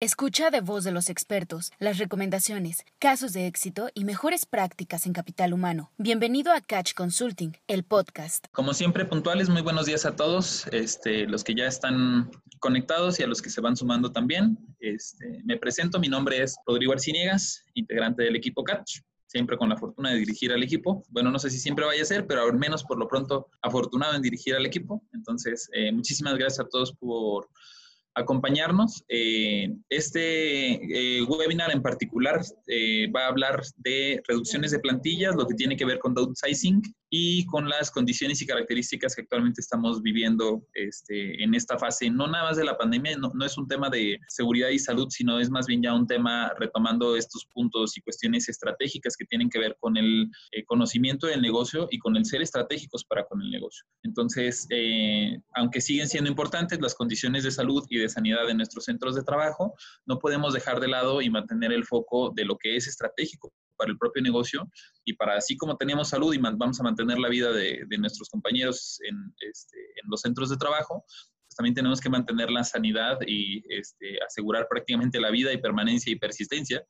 Escucha de voz de los expertos las recomendaciones, casos de éxito y mejores prácticas en capital humano. Bienvenido a Catch Consulting, el podcast. Como siempre, puntuales, muy buenos días a todos, este, los que ya están conectados y a los que se van sumando también. Este, me presento, mi nombre es Rodrigo Arciniegas, integrante del equipo Catch siempre con la fortuna de dirigir al equipo. Bueno, no sé si siempre vaya a ser, pero al menos por lo pronto afortunado en dirigir al equipo. Entonces, eh, muchísimas gracias a todos por acompañarnos. Eh, este eh, webinar en particular eh, va a hablar de reducciones de plantillas, lo que tiene que ver con downsizing y con las condiciones y características que actualmente estamos viviendo este, en esta fase, no nada más de la pandemia, no, no, es un tema de seguridad y salud, sino es más bien ya un tema retomando estos puntos y cuestiones estratégicas que tienen que ver con el eh, conocimiento del negocio y con el ser estratégicos para con el negocio. Entonces, eh, aunque siguen siendo importantes las condiciones de salud y de sanidad de nuestros centros de trabajo, no podemos dejar de lado y mantener el foco de lo que es estratégico para el propio negocio y para así como tenemos salud y vamos a mantener la vida de, nuestros compañeros en, este, en, los centros de trabajo, pues también tenemos que mantener la sanidad y este, asegurar prácticamente la vida y permanencia y persistencia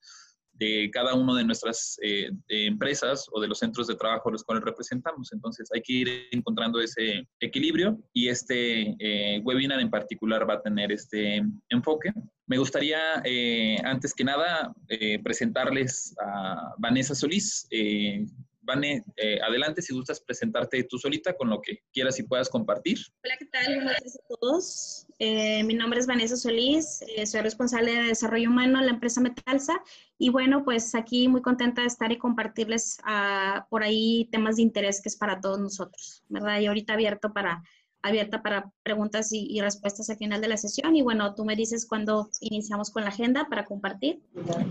de cada una de nuestras eh, empresas o de los centros de trabajo a los cuales representamos. Entonces hay que ir encontrando ese equilibrio y este eh, webinar en particular va a tener este enfoque. Me gustaría, eh, antes que nada, presentarles a Vanessa Solís. Eh, Vane, adelante si gustas presentarte tú solita con lo que quieras y puedas compartir. Hola, ¿qué tal? Buenos días a todos. mi nombre es Vanessa Solís, soy responsable de desarrollo humano en la empresa Metalsa y bueno, pues aquí muy contenta de estar y compartirles ah, por ahí temas de interés que es para todos nosotros, ¿verdad? Y ahorita abierto para abierta para preguntas y, respuestas al final de la sesión. Y bueno, tú me dices cuándo iniciamos con la agenda para compartir.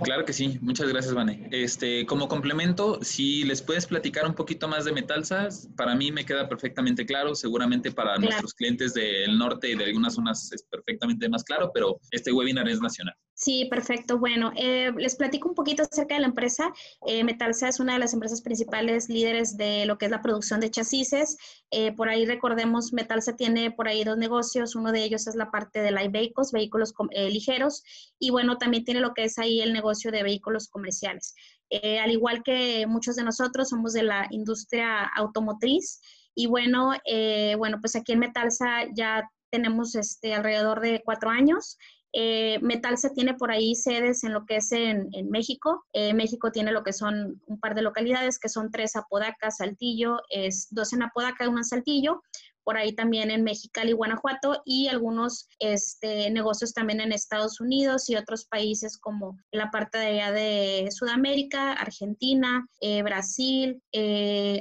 Claro que sí, muchas gracias, Vane. Este, como complemento, si les puedes platicar un poquito más de Metalsas, para mí me queda perfectamente claro, seguramente para nuestros clientes del norte y de algunas zonas es perfectamente más claro, pero este webinar es nacional. Sí, perfecto. Bueno, eh, les platico un poquito acerca de la empresa. Eh, Metalsa es una de las empresas principales líderes de lo que es la producción de chasis. Eh, por ahí recordemos, Metalsa tiene por ahí dos negocios. Uno de ellos es la parte de light vehicles, vehículos eh, ligeros. Y bueno, también tiene lo que es ahí el negocio de vehículos comerciales. al igual que muchos de nosotros, somos de la industria automotriz. Y bueno, bueno, pues aquí en Metalsa ya tenemos este, alrededor de cuatro años. Eh, Metal se tiene por ahí sedes en lo que es en, México. Eh, México tiene lo que son un par de localidades, que son tres Apodaca, Saltillo, es dos en Apodaca una en Saltillo. Por ahí también en Mexicali, Guanajuato y algunos este, negocios también en Estados Unidos y otros países como la parte de allá de Sudamérica, Argentina, eh, Brasil,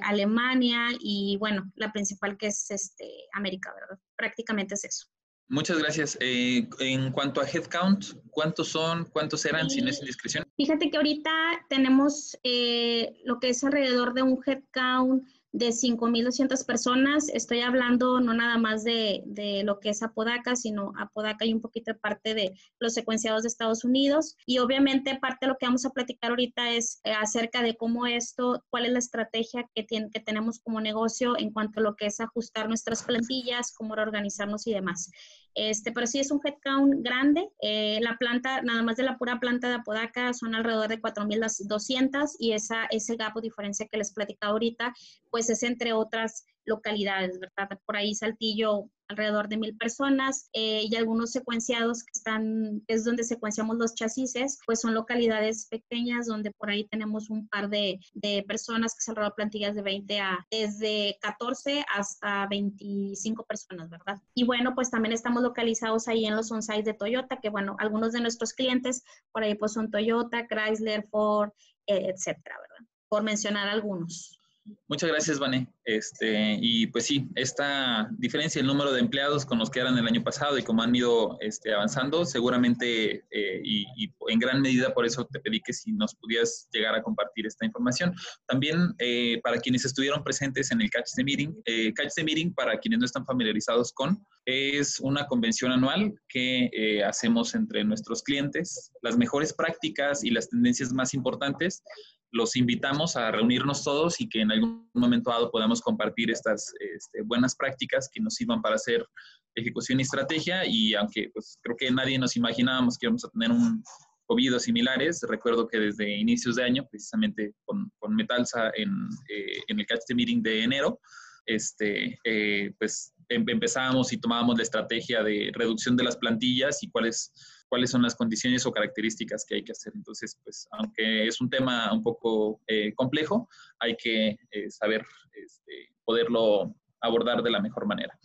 Alemania y bueno, la principal que es este, América, ¿verdad? Prácticamente es eso. Muchas gracias. Eh, en cuanto a headcount, ¿cuántos son? ¿Cuántos eran, sin esa indiscreción? Fíjate que ahorita tenemos eh, lo que es alrededor de un headcount de 5.200 personas. Estoy hablando no nada más de, de, lo que es Apodaca, sino Apodaca y un poquito de parte de los secuenciados de Estados Unidos. Y obviamente parte de lo que vamos a platicar ahorita es eh, acerca de cómo esto, cuál es la estrategia que, tiene, que tenemos como negocio en cuanto a lo que es ajustar nuestras plantillas, cómo reorganizarnos y demás. Este, pero sí es un headcount grande. Eh, la planta, nada más de la pura planta de Apodaca, son alrededor de 4.200 y esa, ese gap o diferencia que les platicaba ahorita, pues es entre otras localidades, ¿verdad? Por ahí Saltillo, alrededor de mil personas eh, y algunos secuenciados que están, es donde secuenciamos los chasis, pues son localidades pequeñas donde por ahí tenemos un par de, de personas que se han plantillas de 20 a desde 14 hasta 25 personas, ¿verdad? Y bueno, pues también estamos localizados ahí en los on-sites de Toyota, que bueno, algunos de nuestros clientes por ahí pues son Toyota, Chrysler, Ford, eh, etcétera, ¿verdad? Por mencionar algunos. Muchas gracias, Vané. Este, y pues sí, esta diferencia el número de empleados con los que eran el año pasado y cómo han ido este, avanzando, seguramente eh, y, en gran medida por eso te pedí que si nos pudieras llegar a compartir esta información. También eh, para quienes estuvieron presentes en el Catch the Meeting, eh, Catch the Meeting, para quienes no están familiarizados con, es una convención anual que eh, hacemos entre nuestros clientes, las mejores prácticas y las tendencias más importantes los invitamos a reunirnos todos y que en algún momento dado podamos compartir estas este, buenas prácticas que nos sirvan para hacer ejecución y estrategia. Y aunque pues, creo que nadie nos imaginábamos que íbamos a tener un COVID similares, recuerdo que desde inicios de año, precisamente con, con Metalsa en, eh, en el Catch the Meeting de enero, este, eh, pues em, empezábamos y tomábamos la estrategia de reducción de las plantillas y cuáles cuáles son las condiciones o características que hay que hacer. Entonces, pues, aunque es un tema un poco eh, complejo, hay que eh, saber este, poderlo abordar de la mejor manera.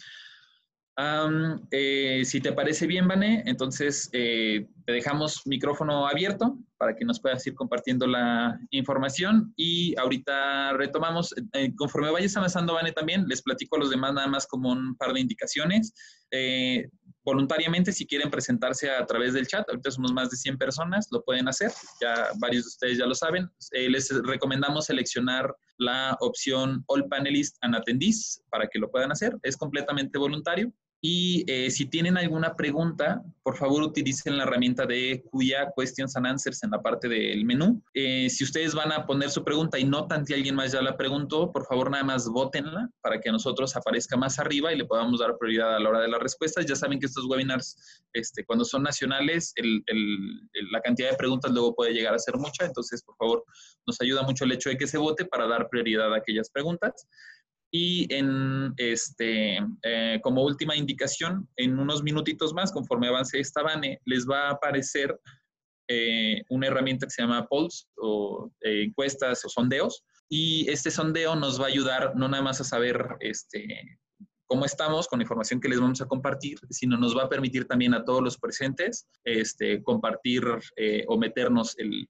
Eh, si te parece bien, Vane, entonces te dejamos micrófono abierto para que nos puedas ir compartiendo la información y ahorita retomamos. conforme vayas avanzando, Vane, también les platico a los demás nada más como un par de indicaciones voluntariamente si quieren presentarse a través del chat. Ahorita somos más de 100 personas, lo pueden hacer. Ya varios de ustedes ya lo saben. Eh, les recomendamos seleccionar la opción All Panelists and Attendees para que lo puedan hacer. Es completamente voluntario. Y eh, si tienen alguna pregunta, por favor utilicen la herramienta de Cuya Questions and Answers en la parte del menú. Eh, si ustedes van a poner su pregunta y notan que alguien más ya la preguntó, por favor nada más votenla para que a nosotros aparezca más arriba y le podamos dar prioridad a la hora de las respuestas. Ya saben que estos webinars, este, cuando son nacionales, la cantidad de preguntas luego puede llegar a ser mucha. Entonces, por favor, nos ayuda mucho el hecho de que se vote para dar prioridad a aquellas preguntas. Y en este, eh, como última indicación, en unos minutitos más, conforme avance esta BANE, les va a aparecer eh, una herramienta que se llama Pulse o eh, encuestas o sondeos. Y este sondeo nos va a ayudar no nada más a saber este, cómo estamos con la información que les vamos a compartir, sino nos va a permitir también a todos los presentes este, compartir o meternos en,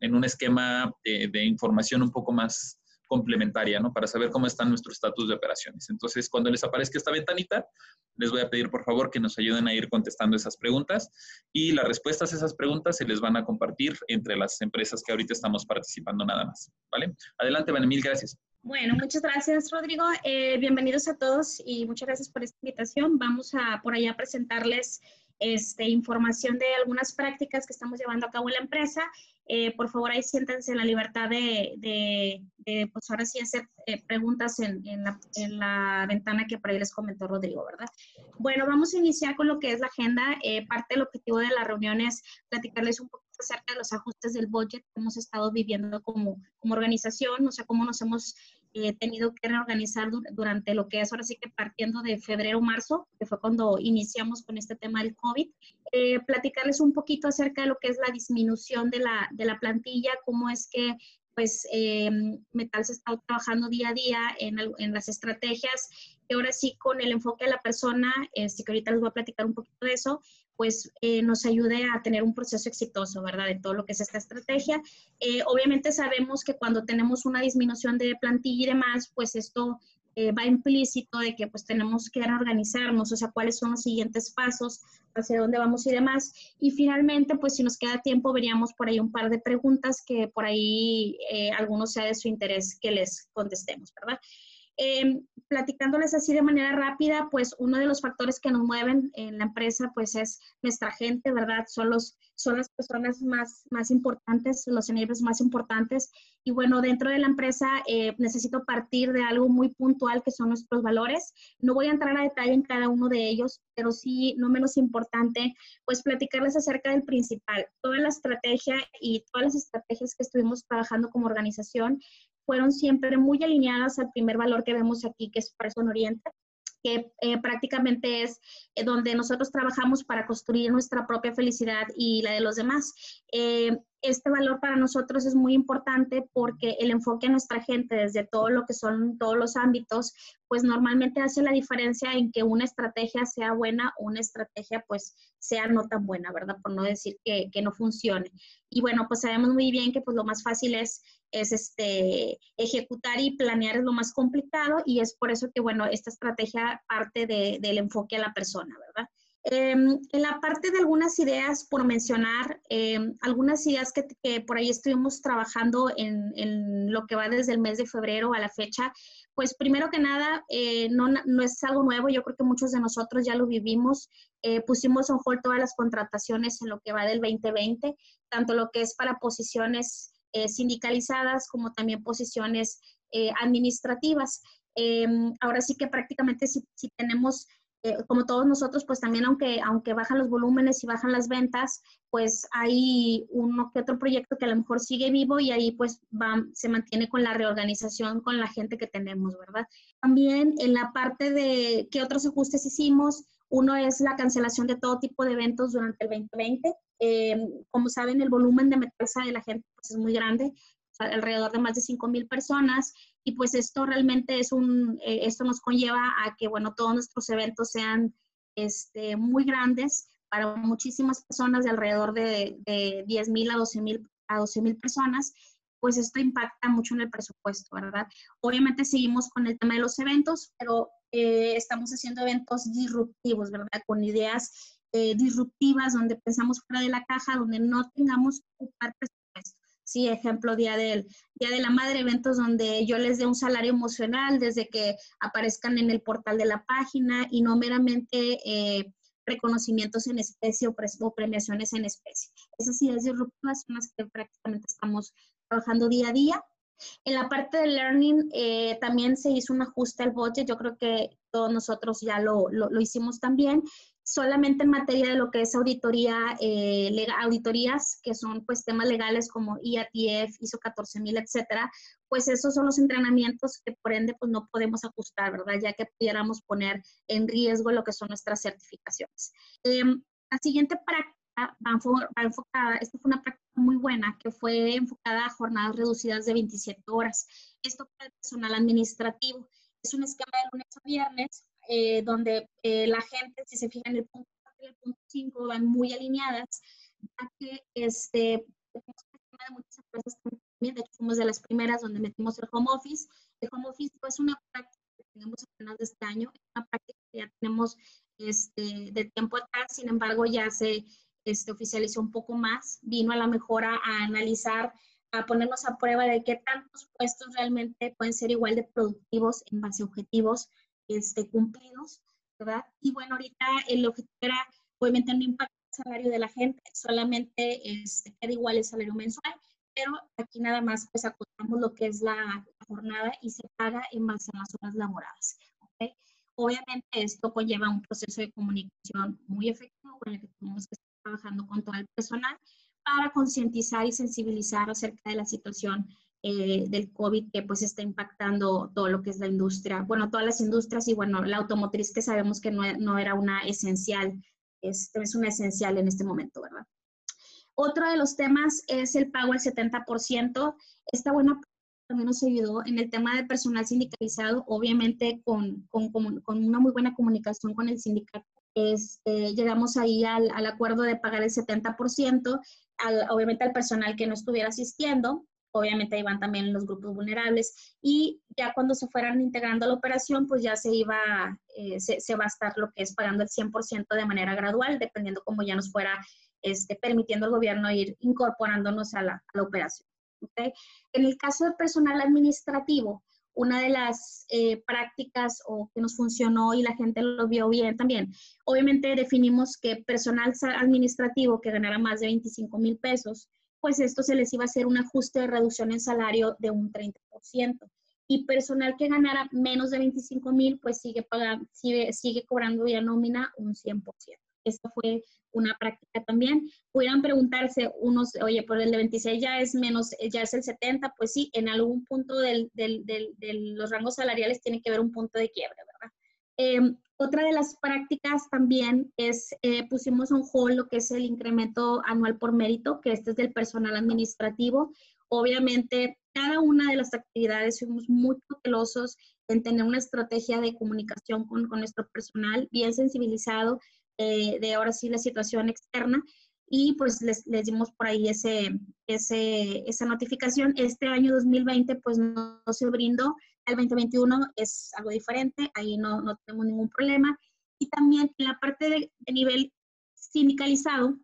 en, un esquema de información un poco más complementaria, ¿no? Para saber cómo están nuestros estatus de operaciones. Entonces, cuando les aparezca esta ventanita, les voy a pedir, por favor, que nos ayuden a ir contestando esas preguntas y las respuestas a esas preguntas se les van a compartir entre las empresas que ahorita estamos participando nada más, ¿vale? Adelante, mil gracias. Bueno, muchas gracias, Rodrigo. Eh, bienvenidos a todos y muchas gracias por esta invitación. Vamos a por allá presentarles este, información de algunas prácticas que estamos llevando a cabo en la empresa. Eh, por favor, ahí siéntense en la libertad de, de, pues ahora sí, hacer eh, preguntas en, en, la, en, la, ventana que por ahí les comentó Rodrigo, ¿verdad? Bueno, vamos a iniciar con lo que es la agenda. Eh, parte del objetivo de la reunión es platicarles un poco acerca de los ajustes del budget que hemos estado viviendo como, como organización, o sea, cómo nos hemos he tenido que reorganizar durante lo que es ahora sí que partiendo de febrero, marzo, que fue cuando iniciamos con este tema del COVID, eh, platicarles un poquito acerca de lo que es la disminución de la, de la plantilla, cómo es que pues eh, Metal se está trabajando día a día en, en, las estrategias, y ahora sí con el enfoque de la persona, este, que ahorita les voy a platicar un poquito de eso, pues eh, nos ayude a tener un proceso exitoso, ¿verdad? De todo lo que es esta estrategia. Eh, obviamente sabemos que cuando tenemos una disminución de plantilla y demás, pues esto eh, va implícito de que pues tenemos que organizarnos, o sea, cuáles son los siguientes pasos, hacia dónde vamos y demás. Y finalmente, pues si nos queda tiempo, veríamos por ahí un par de preguntas que por ahí algunos sea de su interés que les contestemos, ¿verdad? Eh, platicándoles así de manera rápida, pues uno de los factores que nos mueven en la empresa, pues es nuestra gente, ¿verdad? Son, los, son las personas más, más importantes, los enablers más importantes. Y bueno, dentro de la empresa eh, necesito partir de algo muy puntual que son nuestros valores. No voy a entrar a detalle en cada uno de ellos, pero sí, no menos importante, pues platicarles acerca del principal. Toda la estrategia y todas las estrategias que estuvimos trabajando como organización fueron siempre muy alineadas al primer valor que vemos aquí, que es Person Oriente, que eh, prácticamente es eh, donde nosotros trabajamos para construir nuestra propia felicidad y la de los demás. Eh, este valor para nosotros es muy importante porque el enfoque a nuestra gente desde todo lo que son todos los ámbitos, pues normalmente hace la diferencia en que una estrategia sea buena o una estrategia pues sea no tan buena, ¿verdad? Por no decir que, que no funcione. Y bueno, pues sabemos muy bien que pues lo más fácil es es este, ejecutar y planear es lo más complicado y es por eso que, bueno, esta estrategia parte del enfoque a la persona, ¿verdad? Em, en la parte de algunas ideas por mencionar, em, algunas ideas que, por ahí estuvimos trabajando en, en, lo que va desde el mes de febrero a la fecha, pues primero que nada, eh, no, no, es algo nuevo, yo creo que muchos de nosotros ya lo vivimos, eh, pusimos en hold todas las contrataciones en lo que va del 2020, tanto lo que es para posiciones eh, sindicalizadas como también posiciones eh, administrativas. Em, ahora sí que prácticamente si, si tenemos eh, como todos nosotros, pues también aunque, aunque bajan los volúmenes y bajan las ventas, pues hay uno que otro proyecto que a lo mejor sigue vivo y ahí pues va, se mantiene con la reorganización con la gente que tenemos, ¿verdad? También en la parte de qué otros ajustes hicimos, uno es la cancelación de todo tipo de eventos durante el 2020. Eh, como saben, el volumen de metalsa de la gente pues, es muy grande, alrededor de más de 5 mil personas y pues esto realmente es un, eh, esto nos conlleva a que, bueno, todos nuestros eventos sean este, muy grandes para muchísimas personas de alrededor de, de 10 mil a 12 mil a 12 mil personas, pues esto impacta mucho en el presupuesto, ¿verdad? Obviamente seguimos con el tema de los eventos, pero eh, estamos haciendo eventos disruptivos, ¿verdad? Con ideas eh, disruptivas donde pensamos fuera de la caja, donde no tengamos que ocupar presupuesto. Sí, ejemplo, Día, del, Día de la Madre, eventos donde yo les dé un salario emocional desde que aparezcan en el portal de la página y no meramente eh, reconocimientos en especie o, premiaciones en especie. Esas ideas disruptivas son las que prácticamente estamos trabajando día a día. En la parte de learning eh, también se hizo un ajuste al budget, yo creo que todos nosotros ya lo, lo, lo hicimos también solamente en materia de lo que es auditoría, eh, auditorías, que son pues temas legales como IATF, ISO 14000, etcétera, pues esos son los entrenamientos que por ende pues no podemos ajustar, ¿verdad? Ya que pudiéramos poner en riesgo lo que son nuestras certificaciones. Em, la siguiente práctica va, enfocada, esta fue una práctica muy buena, que fue enfocada a jornadas reducidas de 27 horas. Esto para el personal administrativo. Es un esquema de lunes a viernes, eh, donde eh, la gente, si se fijan, el punto 4 y el punto 5 van muy alineadas, ya que este, de muchas empresas también, de hecho fuimos de las primeras donde metimos el home office. El home office es una práctica que tenemos apenas de este año, una práctica que ya tenemos este, de tiempo atrás, sin embargo ya se este, oficializó un poco más, vino a la mejora a analizar a ponernos a prueba de qué tantos puestos realmente pueden ser igual de productivos en base a objetivos este, cumplidos, ¿verdad? Y bueno, ahorita el objetivo era, obviamente, no impactar el salario de la gente, solamente este, queda igual el salario mensual, pero aquí nada más pues acotamos lo que es la, jornada y se paga en base a las horas laboradas. Obviamente esto conlleva un proceso de comunicación muy efectivo con el que tenemos que estar trabajando con todo el personal para concientizar y sensibilizar acerca de la situación eh, del COVID que pues está impactando todo lo que es la industria, bueno, todas las industrias y bueno, la automotriz que sabemos que no, no era una esencial, es, es una esencial en este momento, ¿verdad? Otro de los temas es el pago al 70%. Esta buena también nos ayudó en el tema de personal sindicalizado, obviamente con, con, con una muy buena comunicación con el sindicato. Este, llegamos ahí al, al, acuerdo de pagar el 70%, al, obviamente al personal que no estuviera asistiendo, obviamente iban también los grupos vulnerables y ya cuando se fueran integrando a la operación, pues ya se iba, eh, se, va a estar lo que es pagando el 100% de manera gradual, dependiendo cómo ya nos fuera este, permitiendo el gobierno ir incorporándonos a la, operación. En el caso del personal administrativo, una de las eh, prácticas o que nos funcionó y la gente lo vio bien también. Obviamente definimos que personal administrativo que ganara más de 25 mil pesos pues esto se les iba a hacer un ajuste de reducción en salario de un 30%. Y personal que ganara menos de 25 mil, pues sigue, pagando, sigue, sigue cobrando vía nómina un 100%. Esta fue una práctica también. Pudieran preguntarse unos, oye, por el de 26 ya es menos, ya es el 70, pues sí, en algún punto del, del, del, de los rangos salariales tiene que haber un punto de quiebre, ¿verdad? Eh, otra de las prácticas también es, eh, pusimos un hold lo que es el incremento anual por mérito, que este es del personal administrativo. Obviamente, cada una de las actividades fuimos muy cautelosos en tener una estrategia de comunicación con, con nuestro personal, bien sensibilizado eh, de ahora sí la situación externa y pues les, les, dimos por ahí ese, ese, esa notificación. Este año 2020 pues no, no se brindó, el 2021 es algo diferente, ahí no, no tenemos ningún problema. Y también en la parte de, nivel sindicalizado,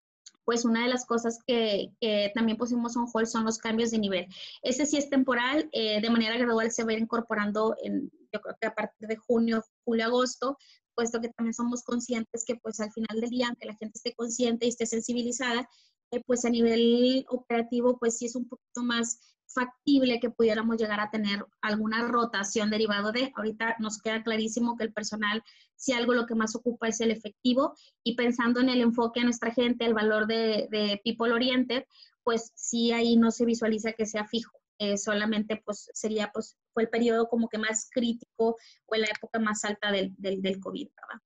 pues una de las cosas que, también pusimos on hold son los cambios de nivel. Ese sí es temporal, eh, de manera gradual se va a ir incorporando, en, yo creo que a partir de junio, julio, agosto, puesto que también somos conscientes que pues al final del día, aunque la gente esté consciente y esté sensibilizada, eh, pues a nivel operativo, pues sí es un poquito más factible que pudiéramos llegar a tener alguna rotación derivado de, ahorita nos queda clarísimo que el personal, si algo lo que más ocupa es el efectivo y pensando en el enfoque a nuestra gente, el valor de, de People Oriented, pues sí ahí no se visualiza que sea fijo, eh, solamente pues sería pues fue el periodo como que más crítico o en la época más alta del, del, COVID, ¿verdad?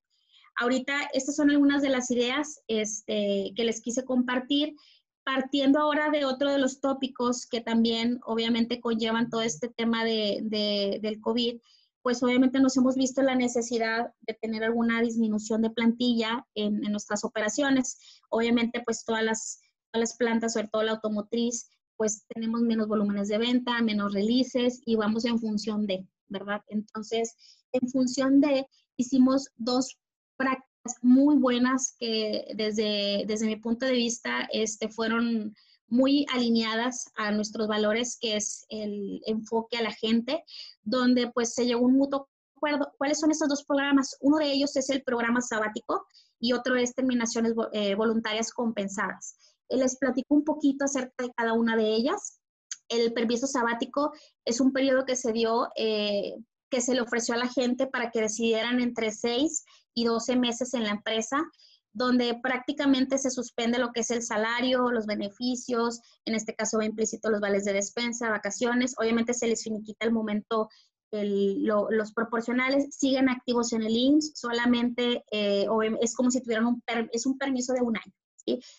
Ahorita estas son algunas de las ideas este, que les quise compartir partiendo ahora de otro de los tópicos que también obviamente conllevan todo este tema de, del COVID, pues obviamente nos hemos visto la necesidad de tener alguna disminución de plantilla en, nuestras operaciones. Obviamente, pues todas las, todas las plantas, sobre todo la automotriz, pues tenemos menos volúmenes de venta, menos releases y vamos en función de, ¿verdad? Entonces, en función de, hicimos dos muy buenas que desde, desde mi punto de vista este, fueron muy alineadas a nuestros valores, que es el enfoque a la gente, donde pues se llegó un mutuo acuerdo. ¿Cuáles son esos dos programas? Uno de ellos es el programa sabático y otro es terminaciones eh, voluntarias compensadas. Les platico un poquito acerca de cada una de ellas. El permiso sabático es un periodo que se dio, eh, que se le ofreció a la gente para que decidieran entre seis y 12 meses en la empresa, donde prácticamente se suspende lo que es el salario, los beneficios, en este caso va implícito los vales de despensa, vacaciones, obviamente se les finiquita el momento los proporcionales siguen activos en el IMSS, solamente eh, es como si tuvieran un, es un permiso de un año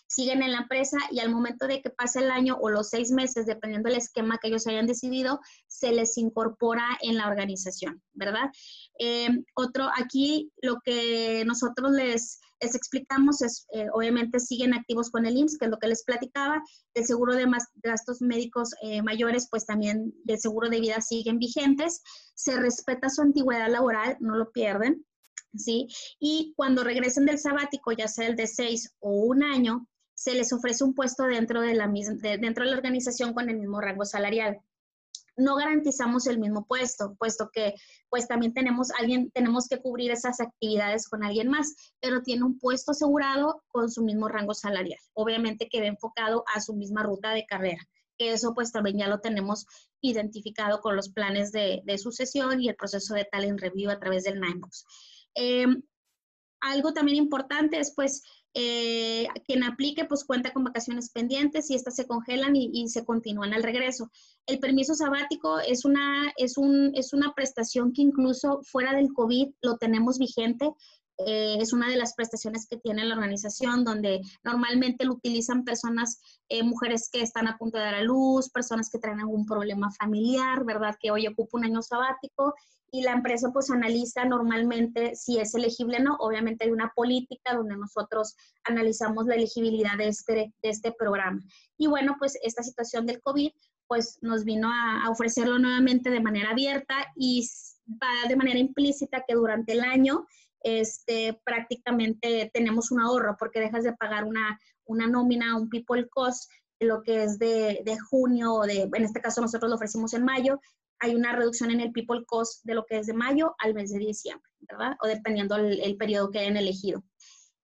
siguen en la empresa y al momento de que pase el año o los seis meses, dependiendo del esquema que ellos hayan decidido, se les incorpora en la organización, ¿verdad? Eh, otro, aquí lo que nosotros les, explicamos es, eh, obviamente siguen activos con el IMSS, que es lo que les platicaba, el seguro de gastos médicos eh, mayores, pues también del seguro de vida siguen vigentes, se respeta su antigüedad laboral, no lo pierden, ¿sí? Y cuando regresen del sabático, ya sea el de seis o un año, se les ofrece un puesto dentro de la, misma, dentro de la organización con el mismo rango salarial. No garantizamos el mismo puesto, puesto que pues también tenemos alguien, tenemos que cubrir esas actividades con alguien más, pero tiene un puesto asegurado con su mismo rango salarial. Obviamente que enfocado a su misma ruta de carrera que eso pues también ya lo tenemos identificado con los planes de, sucesión y el proceso de talent review a través del NIMEBOX. Em, algo también importante es pues eh, quien aplique pues cuenta con vacaciones pendientes y estas se congelan y, se continúan al regreso. El permiso sabático es una, es, un, es una prestación que incluso fuera del COVID lo tenemos vigente. Eh, es una de las prestaciones que tiene la organización donde normalmente lo utilizan personas, eh, mujeres que están a punto de dar a luz, personas que traen algún problema familiar, ¿verdad? Que hoy ocupa un año sabático y la empresa pues analiza normalmente si es elegible o no. Obviamente hay una política donde nosotros analizamos la elegibilidad de este, de este programa. Y bueno, pues esta situación del COVID pues nos vino a, ofrecerlo nuevamente de manera abierta y va de manera implícita que durante el año este, prácticamente tenemos un ahorro porque dejas de pagar una, una nómina, un people cost, lo que es de, de junio de, en este caso nosotros lo ofrecimos en mayo, hay una reducción en el people cost de lo que es de mayo al mes de diciembre, ¿verdad? O dependiendo el, periodo que hayan elegido.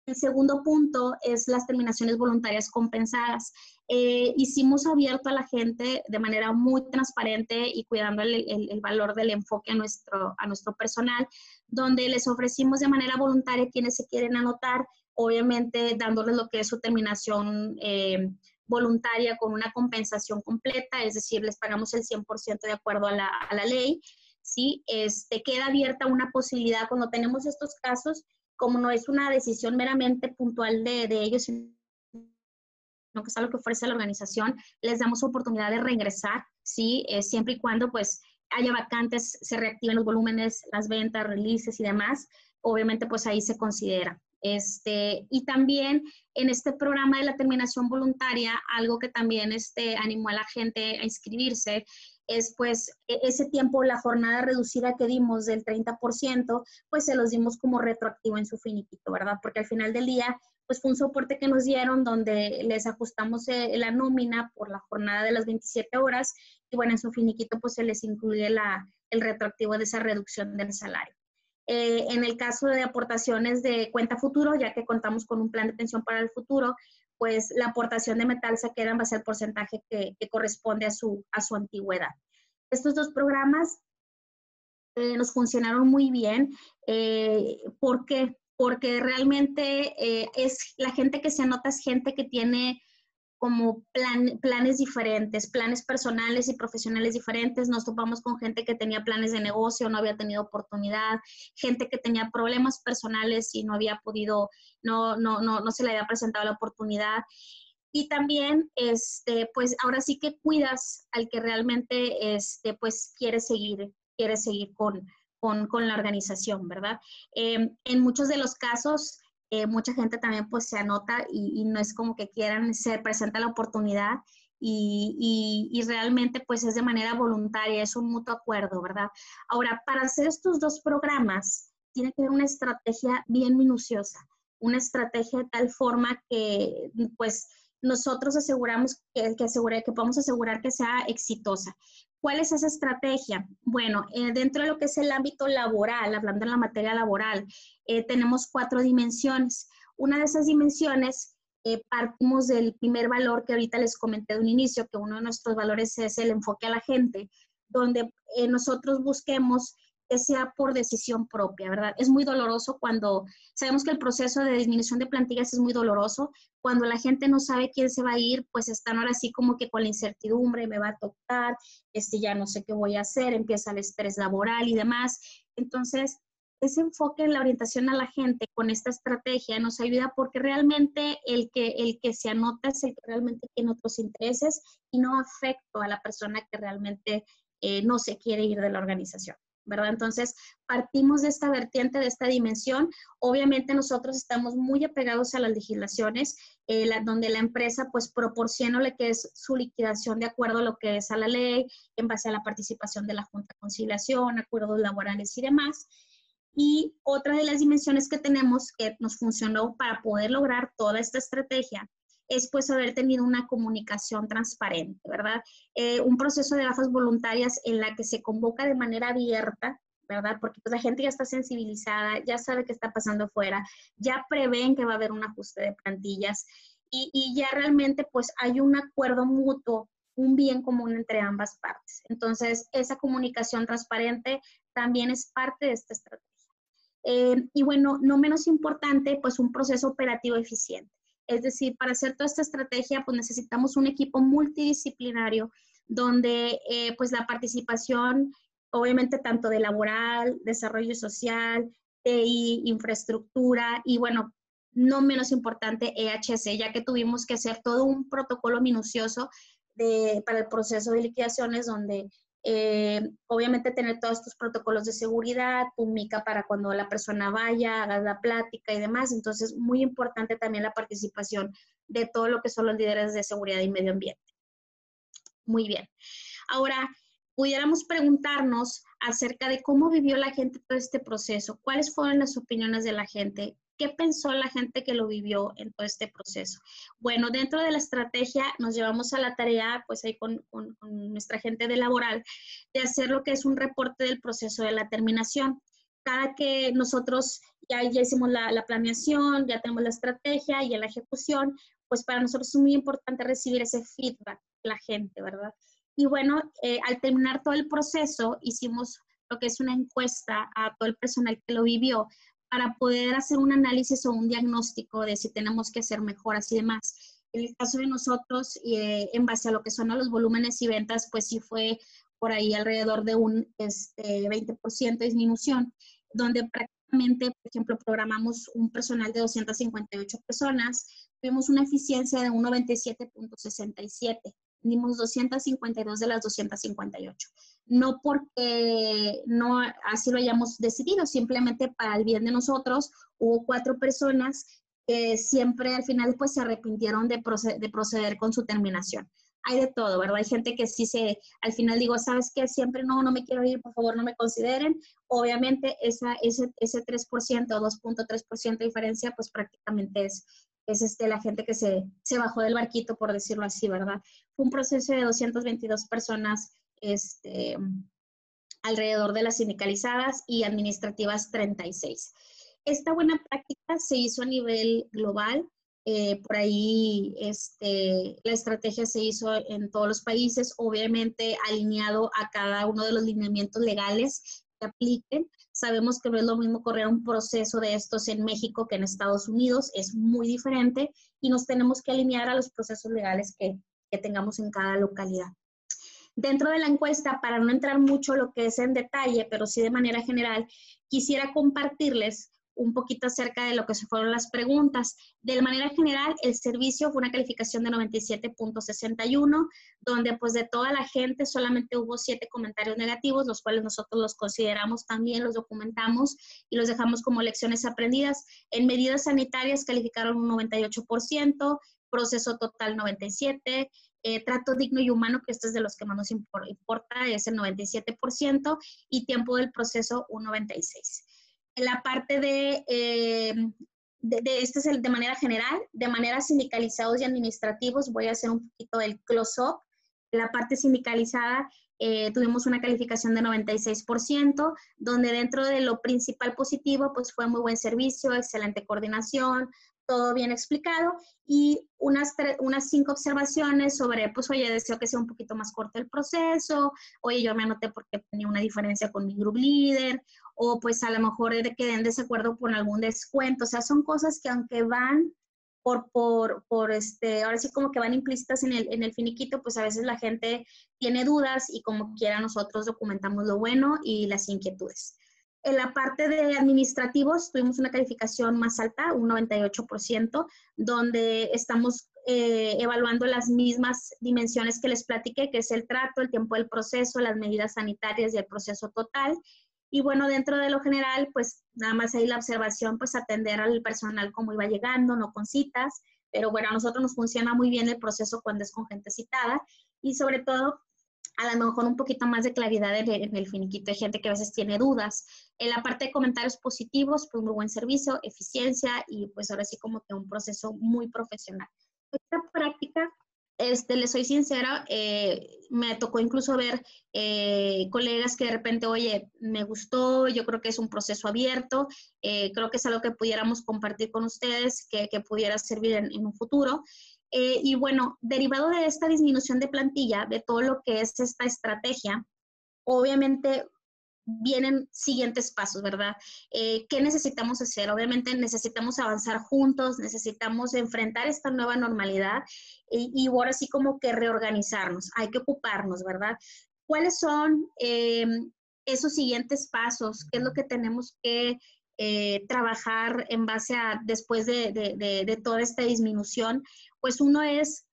El segundo punto es las terminaciones voluntarias compensadas. Eh, hicimos abierto a la gente de manera muy transparente y cuidando el, valor del enfoque a nuestro, a nuestro personal, donde les ofrecimos de manera voluntaria quienes se quieren anotar, obviamente dándoles lo que es su terminación eh, voluntaria con una compensación completa, es decir, les pagamos el 100% de acuerdo a la, a la ley. ¿sí? Este, queda abierta una posibilidad cuando tenemos estos casos, como no es una decisión meramente puntual de, de ellos, sino que es algo que ofrece la organización, les damos oportunidad de reingresar, ¿sí? Eh, siempre y cuando pues haya vacantes, se reactiven los volúmenes, las ventas, releases y demás, obviamente pues ahí se considera. Este, y también en este programa de la terminación voluntaria, algo que también este, animó a la gente a inscribirse es pues e-, ese tiempo, la jornada reducida que dimos del 30%, pues se los dimos como retroactivo en su finiquito, ¿verdad? Porque al final del día, pues fue un soporte que nos dieron donde les ajustamos eh, la nómina por la jornada de las 27 horas y bueno, en su finiquito pues se les incluye la, el retroactivo de esa reducción del salario. Eh, en el caso de aportaciones de cuenta futuro, ya que contamos con un plan de pensión para el futuro, pues la aportación de metal se queda en base al porcentaje que, corresponde a su, a su antigüedad. Estos dos programas eh, nos funcionaron muy bien. Eh, ¿Por qué? Porque realmente eh, es la gente que se anota es gente que tiene como planes diferentes, planes personales y profesionales diferentes. Nos topamos con gente que tenía planes de negocio, no había tenido oportunidad, gente que tenía problemas personales y no había podido, no, no, no, no se le había presentado la oportunidad. Y también, este, pues ahora sí que cuidas al que realmente, este, pues quiere seguir, quiere seguir con, con, con la organización, ¿verdad? Em, en muchos de los casos, eh, mucha gente también pues se anota y, no es como que quieran, se presenta la oportunidad y, y, realmente pues es de manera voluntaria, es un mutuo acuerdo, ¿verdad? Ahora, para hacer estos dos programas, tiene que haber una estrategia bien minuciosa, una estrategia de tal forma que pues nosotros aseguramos que, que, asegure, que podamos asegurar que sea exitosa. ¿Cuál es esa estrategia? Bueno, eh, dentro de lo que es el ámbito laboral, hablando en la materia laboral, eh, tenemos cuatro dimensiones. Una de esas dimensiones, eh, partimos del primer valor que ahorita les comenté de un inicio, que uno de nuestros valores es el enfoque a la gente, donde nosotros busquemos que sea por decisión propia, ¿verdad? Es muy doloroso cuando sabemos que el proceso de disminución de plantillas es muy doloroso. Cuando la gente no sabe quién se va a ir, pues están ahora sí como que con la incertidumbre, me va a tocar, este, ya no sé qué voy a hacer, empieza el estrés laboral y demás. Entonces, ese enfoque en la orientación a la gente con esta estrategia nos ayuda porque realmente el que, el que se anota es el que realmente tiene otros intereses y no afecta a la persona que realmente eh, no se quiere ir de la organización. ¿Verdad? Entonces, partimos de esta vertiente, de esta dimensión. Obviamente nosotros estamos muy apegados a las legislaciones, eh, donde la empresa pues proporciona lo que es su liquidación de acuerdo a lo que es a la ley, en base a la participación de la Junta de Conciliación, acuerdos laborales y demás. Y otra de las dimensiones que tenemos que nos funcionó para poder lograr toda esta estrategia es pues haber tenido una comunicación transparente, ¿verdad? Eh, un proceso de gafas voluntarias en la que se convoca de manera abierta, ¿verdad? Porque pues la gente ya está sensibilizada, ya sabe qué está pasando afuera, ya prevén que va a haber un ajuste de plantillas y, y ya realmente pues hay un acuerdo mutuo un bien común entre ambas partes. Entonces, esa comunicación transparente también es parte de esta estrategia. Eh, y bueno, no menos importante, pues un proceso operativo eficiente. Es decir, para hacer toda esta estrategia, pues necesitamos un equipo multidisciplinario donde eh, pues la participación, obviamente tanto de laboral, desarrollo social, TI, infraestructura y bueno, no menos importante EHC, ya que tuvimos que hacer todo un protocolo minucioso de, para el proceso de liquidaciones donde eh, obviamente tener todos estos protocolos de seguridad, tu mica para cuando la persona vaya, haga la plática y demás. Entonces, muy importante también la participación de todo lo que son los líderes de seguridad y medio ambiente. Muy bien. Ahora, pudiéramos preguntarnos acerca de cómo vivió la gente todo este proceso, cuáles fueron las opiniones de la gente, ¿Qué pensó la gente que lo vivió en todo este proceso? Bueno, dentro de la estrategia nos llevamos a la tarea, pues ahí con, nuestra gente de laboral, de hacer lo que es un reporte del proceso de la terminación. Cada que nosotros ya, ya hicimos la, planeación, ya tenemos la estrategia y la ejecución, pues para nosotros es muy importante recibir ese feedback de la gente, ¿verdad? Y bueno, eh, al terminar todo el proceso, hicimos lo que es una encuesta a todo el personal que lo vivió para poder hacer un análisis o un diagnóstico de si tenemos que hacer mejoras y demás. En el caso de nosotros, eh, en base a lo que son los volúmenes y ventas, pues sí fue por ahí alrededor de un este, 20% de disminución, donde prácticamente, por ejemplo, programamos un personal de 258 personas, tuvimos una eficiencia de un 97.67 dimos 252 de las 258. No porque no así lo hayamos decidido, simplemente para el bien de nosotros hubo cuatro personas que siempre al final pues se arrepintieron de, de proceder con su terminación. Hay de todo, ¿verdad? Hay gente que sí se, al final digo, ¿sabes qué? Siempre no, no me quiero ir, por favor, no me consideren. Obviamente esa, ese, ese 3% o 2.3% de diferencia pues prácticamente es, es este, la gente que se, se bajó del barquito, por decirlo así, ¿verdad? Fue un proceso de 222 personas este, alrededor de las sindicalizadas y administrativas 36. Esta buena práctica se hizo a nivel global. Eh, por ahí este, la estrategia se hizo en todos los países, obviamente alineado a cada uno de los lineamientos legales que apliquen. Sabemos que no es lo mismo correr un proceso de estos en México que en Estados Unidos, es muy diferente y nos tenemos que alinear a los procesos legales que, que tengamos en cada localidad. Dentro de la encuesta, para no entrar mucho lo que es en detalle, pero sí de manera general, quisiera compartirles un poquito acerca de lo que se fueron las preguntas. De manera general, el servicio fue una calificación de 97.61, donde pues de toda la gente solamente hubo siete comentarios negativos, los cuales nosotros los consideramos también, los documentamos y los dejamos como lecciones aprendidas. En medidas sanitarias calificaron un 98%, proceso total 97%, eh, trato digno y humano, que este es de los que más nos importa, es el 97%, y tiempo del proceso un 96% en la parte de, eh, de, este es el de manera general, de manera sindicalizados y administrativos, voy a hacer un poquito del close-up. La parte sindicalizada eh, tuvimos una calificación de 96%, donde dentro de lo principal positivo, pues fue muy buen servicio, excelente coordinación, todo bien explicado y unas, unas cinco observaciones sobre, pues, oye, deseo que sea un poquito más corto el proceso, oye, yo me anoté porque tenía una diferencia con mi group leader, o pues a lo mejor quedé en desacuerdo con algún descuento, o sea, son cosas que aunque van por, por, por este, ahora sí como que van implícitas en el, en el finiquito, pues a veces la gente tiene dudas y como quiera nosotros documentamos lo bueno y las inquietudes. En la parte de administrativos tuvimos una calificación más alta, un 98%, donde estamos eh, evaluando las mismas dimensiones que les platiqué, que es el trato, el tiempo del proceso, las medidas sanitarias y el proceso total. Y bueno, dentro de lo general, pues nada más ahí la observación, pues atender al personal como iba llegando, no con citas, pero bueno, a nosotros nos funciona muy bien el proceso cuando es con gente citada y sobre todo a lo mejor un poquito más de claridad en el, finiquito. Hay gente que a veces tiene dudas. En la parte de comentarios positivos, pues muy buen servicio, eficiencia y pues ahora sí como que un proceso muy profesional. Esta práctica, este, le soy sincera, eh, me tocó incluso ver eh, colegas que de repente, oye, me gustó, yo creo que es un proceso abierto, eh, creo que es algo que pudiéramos compartir con ustedes, que, que pudiera servir en, en un futuro. Eh, y bueno, derivado de esta disminución de plantilla, de todo lo que es esta estrategia, obviamente vienen siguientes pasos, ¿verdad? Eh, ¿Qué necesitamos hacer? Obviamente necesitamos avanzar juntos, necesitamos enfrentar esta nueva normalidad y, ahora sí como que reorganizarnos, hay que ocuparnos, ¿verdad? ¿Cuáles son eh, esos siguientes pasos? ¿Qué es lo que tenemos que trabajar en base a después de, de, de, toda esta disminución? Pues uno es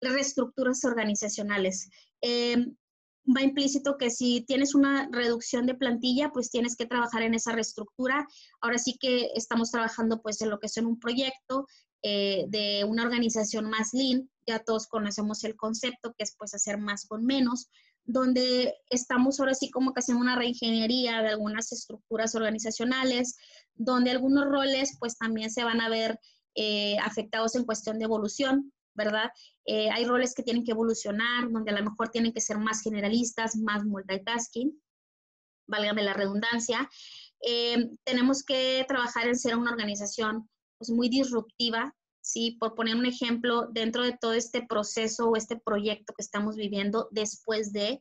reestructuras organizacionales. Em, va implícito que si tienes una reducción de plantilla, pues tienes que trabajar en esa reestructura. Ahora sí que estamos trabajando pues en lo que es en un proyecto eh, de una organización más lean. Ya todos conocemos el concepto, que es pues hacer más con menos, donde estamos ahora sí como que haciendo una reingeniería de algunas estructuras organizacionales, donde algunos roles pues también se van a ver eh, afectados en cuestión de evolución, ¿verdad? Eh, hay roles que tienen que evolucionar, donde a lo mejor tienen que ser más generalistas, más multitasking, válgame la redundancia. Eh, tenemos que trabajar en ser una organización pues, muy disruptiva, ¿sí? Por poner un ejemplo, dentro de todo este proceso o este proyecto que estamos viviendo después de,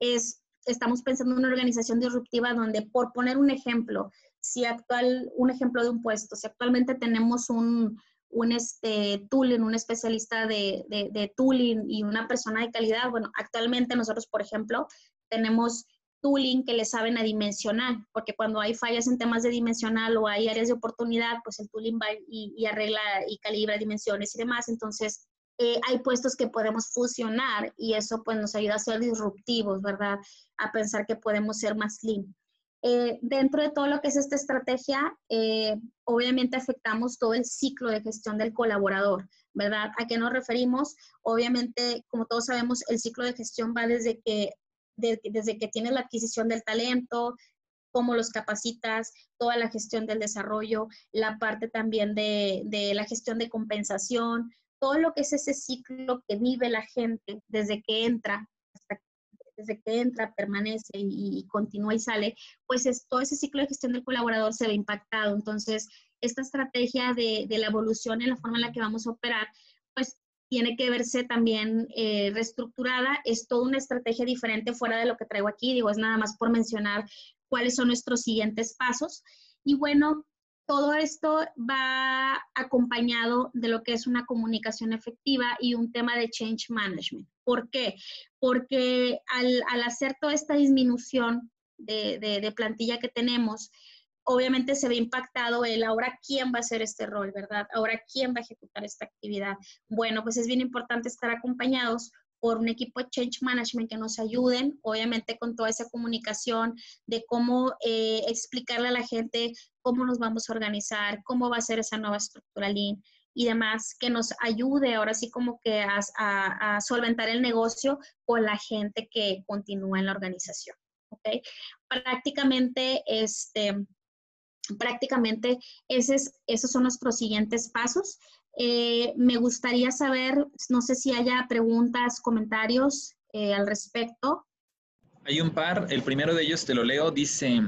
es, estamos pensando en una organización disruptiva donde, por poner un ejemplo, si actual, un ejemplo de un puesto, si actualmente tenemos un, un este, tooling, un especialista de, de, tooling y una persona de calidad, bueno, actualmente nosotros, por ejemplo, tenemos tooling que le saben a dimensional, porque cuando hay fallas en temas de dimensional o hay áreas de oportunidad, pues el tooling va y, y arregla y calibra dimensiones y demás. Entonces, eh, hay puestos que podemos fusionar y eso pues nos ayuda a ser disruptivos, ¿verdad? A pensar que podemos ser más lean. Eh, dentro de todo lo que es esta estrategia, eh, obviamente afectamos todo el ciclo de gestión del colaborador, ¿verdad? ¿A qué nos referimos? Obviamente, como todos sabemos, el ciclo de gestión va desde que, desde que tienes la adquisición del talento, cómo los capacitas, toda la gestión del desarrollo, la parte también de, de la gestión de compensación, todo lo que es ese ciclo que vive la gente desde que entra hasta desde que entra, permanece y, continúa y sale, pues es, todo ese ciclo de gestión del colaborador se ve impactado. Entonces, esta estrategia de, la evolución en la forma en la que vamos a operar, pues tiene que verse también eh, reestructurada. Es toda una estrategia diferente fuera de lo que traigo aquí. Digo, es nada más por mencionar cuáles son nuestros siguientes pasos. Y bueno, todo esto va acompañado de lo que es una comunicación efectiva y un tema de change management. ¿Por qué? Porque al, hacer toda esta disminución de, de plantilla que tenemos, obviamente se ve impactado el ahora quién va a hacer este rol, ¿verdad? Ahora quién va a ejecutar esta actividad. Bueno, pues es bien importante estar acompañados por un equipo de change management que nos ayuden, obviamente con toda esa comunicación de cómo eh, explicarle a la gente cómo nos vamos a organizar, cómo va a ser esa nueva estructura Lean y demás, que nos ayude ahora sí como que a, a, a solventar el negocio con la gente que continúa en la organización. ¿ok? Prácticamente, este, prácticamente ese esos son nuestros siguientes pasos. Eh, me gustaría saber, no sé si haya preguntas, comentarios eh, al respecto. Hay un par, el primero de ellos te lo leo, dice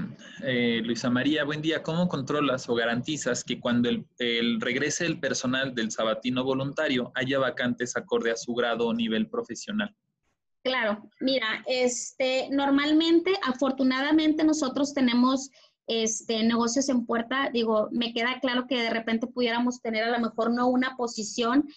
eh, Luisa María, buen día, ¿cómo controlas o garantizas que cuando el, el, regrese el personal del sabatino voluntario haya vacantes acorde a su grado o nivel profesional? Claro, mira, este, normalmente, afortunadamente nosotros tenemos este, negocios en puerta, digo, me queda claro que de repente pudiéramos tener a lo mejor no una posición.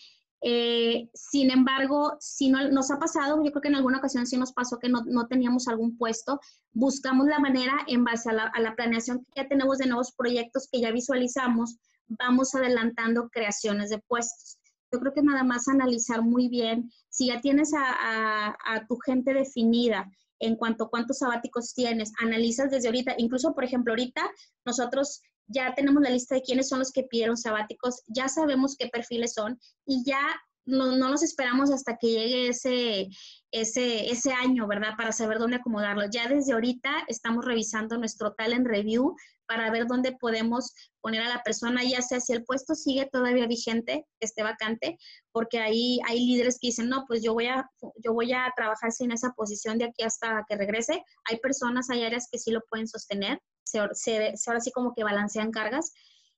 Eh, sin embargo, si no nos ha pasado, yo creo que en alguna ocasión sí nos pasó que no, no teníamos algún puesto, buscamos la manera en base a la, a la, planeación que ya tenemos de nuevos proyectos que ya visualizamos, vamos adelantando creaciones de puestos. Yo creo que nada más analizar muy bien, si ya tienes a tu gente definida, en cuanto a cuántos sabáticos tienes, analizas desde ahorita, incluso por ejemplo ahorita nosotros ya tenemos la lista de quiénes son los que pidieron sabáticos, ya sabemos qué perfiles son y ya no, no nos esperamos hasta que llegue ese, ese, ese año, ¿verdad? Para saber dónde acomodarlo. Ya desde ahorita estamos revisando nuestro talent review para ver dónde podemos poner a la persona, ya sea si el puesto sigue todavía vigente, esté vacante, porque ahí hay líderes que dicen, no, pues yo voy a, yo voy a trabajar sin esa posición de aquí hasta que regrese. Hay personas, hay áreas que sí lo pueden sostener, se, se, ahora sí como que balancean cargas.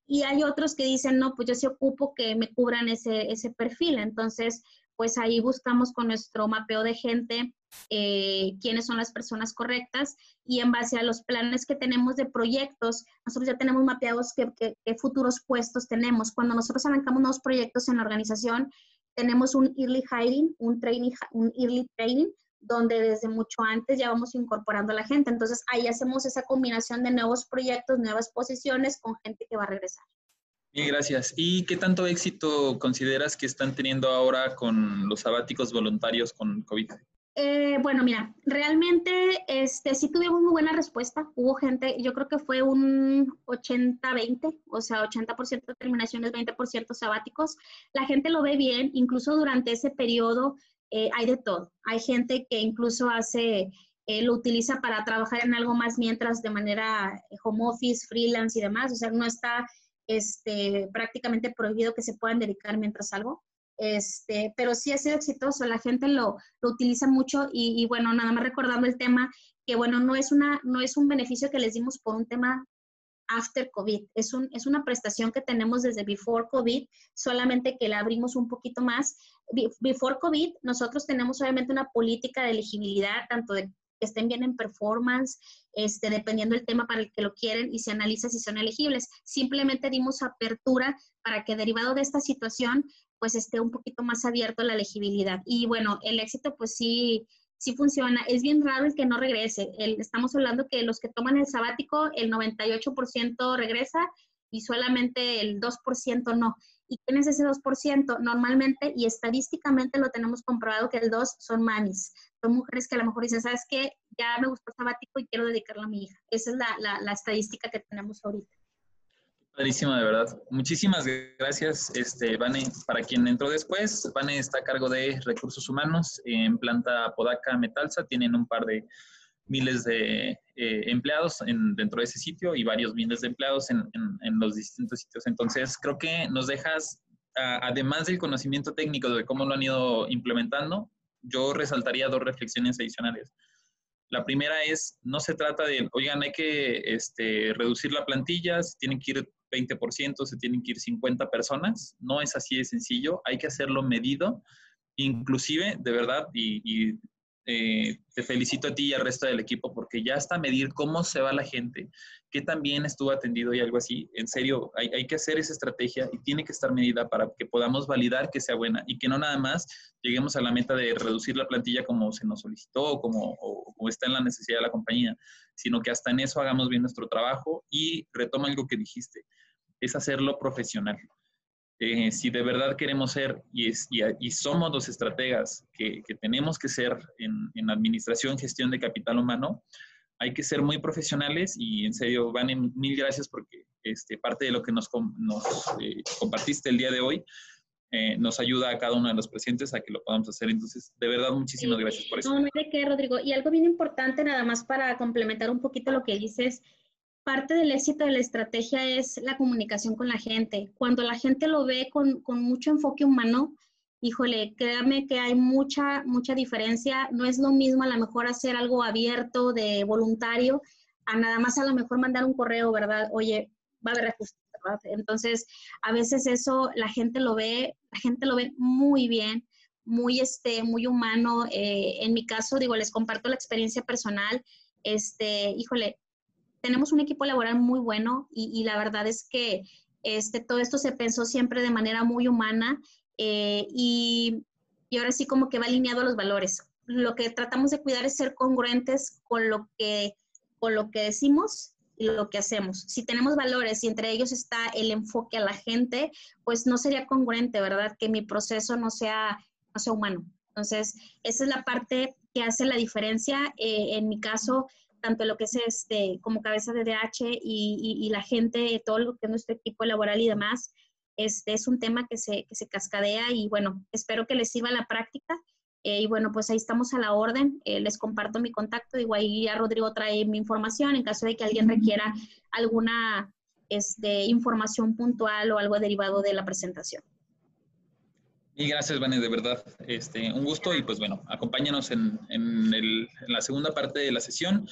Y hay otros que dicen, no, pues yo sí ocupo que me cubran ese, ese perfil. Entonces, pues ahí buscamos con nuestro mapeo de gente eh, quiénes son las personas correctas y en base a los planes que tenemos de proyectos, nosotros ya tenemos mapeados qué, qué, futuros puestos tenemos. Cuando nosotros arrancamos nuevos proyectos en la organización, tenemos un early hiring, un, training, un early training, donde desde mucho antes ya vamos incorporando a la gente. Entonces ahí hacemos esa combinación de nuevos proyectos, nuevas posiciones con gente que va a regresar. Gracias. ¿Y qué tanto éxito consideras que están teniendo ahora con los sabáticos voluntarios con COVID? Eh, bueno, mira, realmente este, sí tuvimos muy buena respuesta. Hubo gente, yo creo que fue un 80-20, o sea, 80% de terminaciones, 20% sabáticos. La gente lo ve bien, incluso durante ese periodo eh, hay de todo. Hay gente que incluso hace, eh, lo utiliza para trabajar en algo más mientras de manera eh, home office, freelance y demás. O sea, no está este, prácticamente prohibido que se puedan dedicar mientras algo. Este, pero sí ha sido exitoso, la gente lo, lo utiliza mucho y, bueno, nada más recordando el tema, que bueno, no es, una, no es un beneficio que les dimos por un tema after COVID, es, un, es una prestación que tenemos desde before COVID, solamente que la abrimos un poquito más. Before COVID, nosotros tenemos obviamente una política de elegibilidad, tanto de que estén bien en performance, este, dependiendo del tema para el que lo quieren y se analiza si son elegibles. Simplemente dimos apertura para que derivado de esta situación pues esté un poquito más abierto la elegibilidad. Y bueno, el éxito pues sí, sí funciona. Es bien raro el que no regrese. El, estamos hablando que los que toman el sabático, el 98% regresa y solamente el 2% no. ¿Y quién es ese 2%? Normalmente y estadísticamente lo tenemos comprobado que el 2 son mamis. Son mujeres que a lo mejor dicen, ¿sabes qué? Ya me gustó el sabático y quiero dedicarlo a mi hija. Esa es la, la, la estadística que tenemos ahorita. Clarísimo, de verdad. Muchísimas gracias, este, Vane. Para quien entró después, Vane está a cargo de recursos humanos en planta Podaca Metalsa. Tienen un par de miles de eh, empleados en, dentro de ese sitio y varios miles de empleados en, en, en los distintos sitios. Entonces, creo que nos dejas, a, además del conocimiento técnico de cómo lo han ido implementando, yo resaltaría dos reflexiones adicionales. La primera es, no se trata de, oigan, hay que este, reducir la plantilla, tienen que ir 20%, se tienen que ir 50 personas. No es así de sencillo, hay que hacerlo medido. Inclusive, de verdad, y, eh, te felicito a ti y al resto del equipo porque ya hasta medir cómo se va la gente, qué también estuvo atendido y algo así. En serio, hay, que hacer esa estrategia y tiene que estar medida para que podamos validar que sea buena y que no nada más lleguemos a la meta de reducir la plantilla como se nos solicitó o, como está en la necesidad de la compañía, sino que hasta en eso hagamos bien nuestro trabajo y retoma algo que dijiste, es hacerlo profesional. Eh, si de verdad queremos ser y, y, somos los estrategas que, tenemos que ser en, administración, gestión de capital humano, hay que ser muy profesionales y en serio, Van, mil gracias porque este, parte de lo que nos, nos eh, compartiste el día de hoy eh, nos ayuda a cada uno de los presentes a que lo podamos hacer. Entonces, de verdad, muchísimas gracias por eso. No, de qué, Rodrigo. Y algo bien importante, nada más para complementar un poquito lo que dices, parte del éxito de la estrategia es la comunicación con la gente. Cuando la gente lo ve con, mucho enfoque humano, híjole, créame que hay mucha, mucha diferencia. No es lo mismo a lo mejor hacer algo abierto, de voluntario, a nada más a lo mejor mandar un correo, ¿verdad? Oye, va a haber ¿verdad? Entonces, a veces eso la gente lo ve, la gente lo ve muy bien, muy, este, muy humano. Eh, en mi caso, digo, les comparto la experiencia personal. Este, híjole, tenemos un equipo laboral muy bueno y, la verdad es que este, todo esto se pensó siempre de manera muy humana eh, y, y, ahora sí como que va alineado a los valores. Lo que tratamos de cuidar es ser congruentes con lo que, con lo que decimos y lo que hacemos. Si tenemos valores y entre ellos está el enfoque a la gente, pues no sería congruente, ¿verdad? Que mi proceso no sea, no sea humano. Entonces, esa es la parte que hace la diferencia. Eh, en mi caso, tanto lo que es este, como cabeza de DH y, la gente, todo lo que es nuestro equipo laboral y demás, este es un tema que se, que se cascadea y bueno, espero que les sirva la práctica. Eh, y bueno, pues ahí estamos a la orden. Eh, les comparto mi contacto. Digo, ahí a Rodrigo trae mi información en caso de que alguien requiera alguna este, información puntual o algo derivado de la presentación. Y gracias, Vane, de verdad. Este, un gusto y pues bueno, acompáñanos en, en, el, en la segunda parte de la sesión.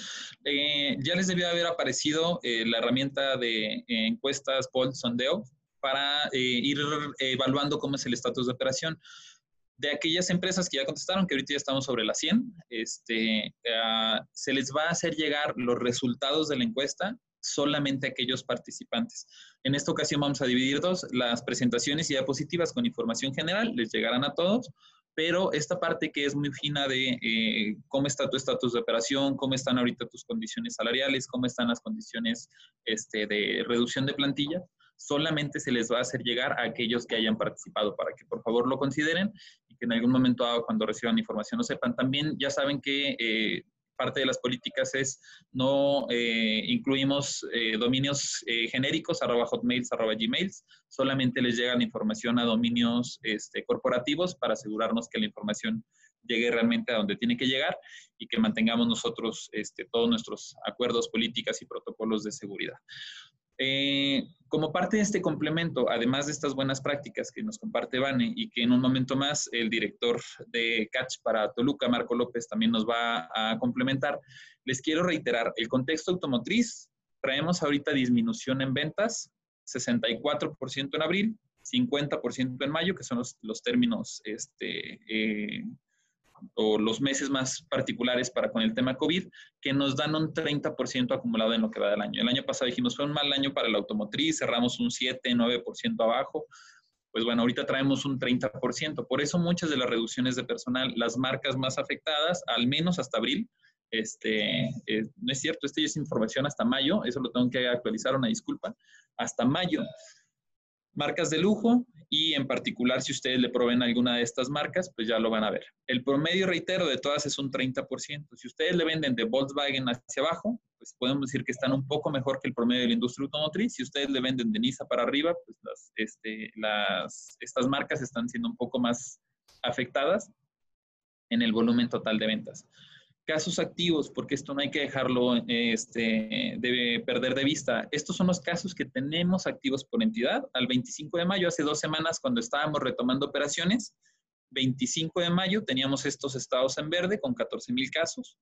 Eh, ya les debió haber aparecido eh, la herramienta de eh, encuestas Poll Sondeo para ir evaluando cómo es el estatus de operación. De aquellas empresas que ya contestaron, que ahorita ya estamos sobre las 100, este, ah, se les va a hacer llegar los resultados de la encuesta solamente aquellos participantes. En esta ocasión vamos a dividir dos, las presentaciones y diapositivas con información general, les llegarán a todos, pero esta parte que es muy fina de eh, cómo está tu estatus de operación, cómo están ahorita tus condiciones salariales, cómo están las condiciones este, de reducción de plantilla, solamente se les va a hacer llegar a aquellos que hayan participado para que por favor lo consideren y que en algún momento cuando reciban información lo sepan. También ya saben que eh, parte de las políticas es no eh, incluimos eh, dominios eh, genéricos, arroba hotmails, arroba gmails, solamente les llega la información a dominios este, corporativos para asegurarnos que la información llegue realmente a donde tiene que llegar y que mantengamos nosotros este, todos nuestros acuerdos, políticas y protocolos de seguridad. Eh, como parte de este complemento, además de estas buenas prácticas que nos comparte Vane y que en un momento más el director de Catch para Toluca, Marco López, también nos va a complementar, les quiero reiterar, el contexto automotriz, traemos ahorita disminución en ventas, 64% en abril, 50% en mayo, que son los, los términos este, eh, o los meses más particulares para con el tema COVID, que nos dan un 30% acumulado en lo que va del año. El año pasado dijimos, fue un mal año para la automotriz, cerramos un 7, 9% abajo. Pues bueno, ahorita traemos un 30%. Por eso muchas de las reducciones de personal, las marcas más afectadas, al menos hasta abril, este, eh, no es cierto, esta es información hasta mayo, eso lo tengo que actualizar, una disculpa, hasta mayo marcas de lujo y en particular si ustedes le proveen alguna de estas marcas, pues ya lo van a ver. El promedio, reitero, de todas es un 30%. Si ustedes le venden de Volkswagen hacia abajo, pues podemos decir que están un poco mejor que el promedio de la industria automotriz. Si ustedes le venden de Nissan para arriba, pues las, este, las, estas marcas están siendo un poco más afectadas en el volumen total de ventas. Casos activos, porque esto no hay que dejarlo, este, debe perder de vista. Estos son los casos que tenemos activos por entidad. Al 25 de mayo, hace dos semanas, cuando estábamos retomando operaciones, 25 de mayo teníamos estos estados en verde con 14 mil casos.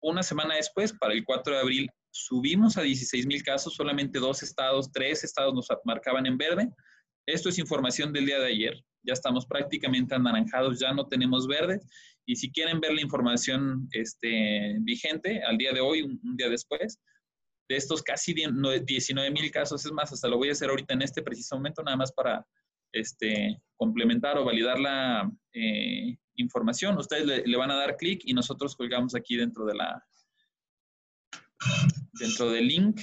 Una semana después, para el 4 de abril, subimos a 16 mil casos, solamente dos estados, tres estados nos marcaban en verde. Esto es información del día de ayer. Ya estamos prácticamente anaranjados, ya no tenemos verde. Y si quieren ver la información este, vigente al día de hoy, un, día después, de estos casi 19 mil casos, es más, hasta lo voy a hacer ahorita en este preciso momento, nada más para este, complementar o validar la eh, información. Ustedes le, le, van a dar clic y nosotros colgamos aquí dentro de la dentro del link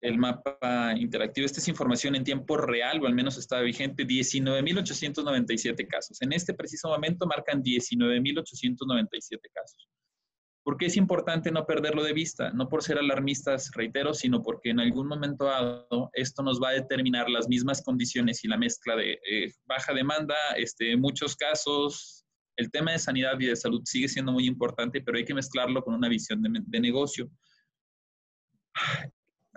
el mapa interactivo. Esta es información en tiempo real, o al menos está vigente, 19.897 casos. En este preciso momento marcan 19.897 casos. ¿Por qué es importante no perderlo de vista? No por ser alarmistas, reitero, sino porque en algún momento dado esto nos va a determinar las mismas condiciones y la mezcla de eh, baja demanda, este, muchos casos. El tema de sanidad y de salud sigue siendo muy importante, pero hay que mezclarlo con una visión de, de negocio.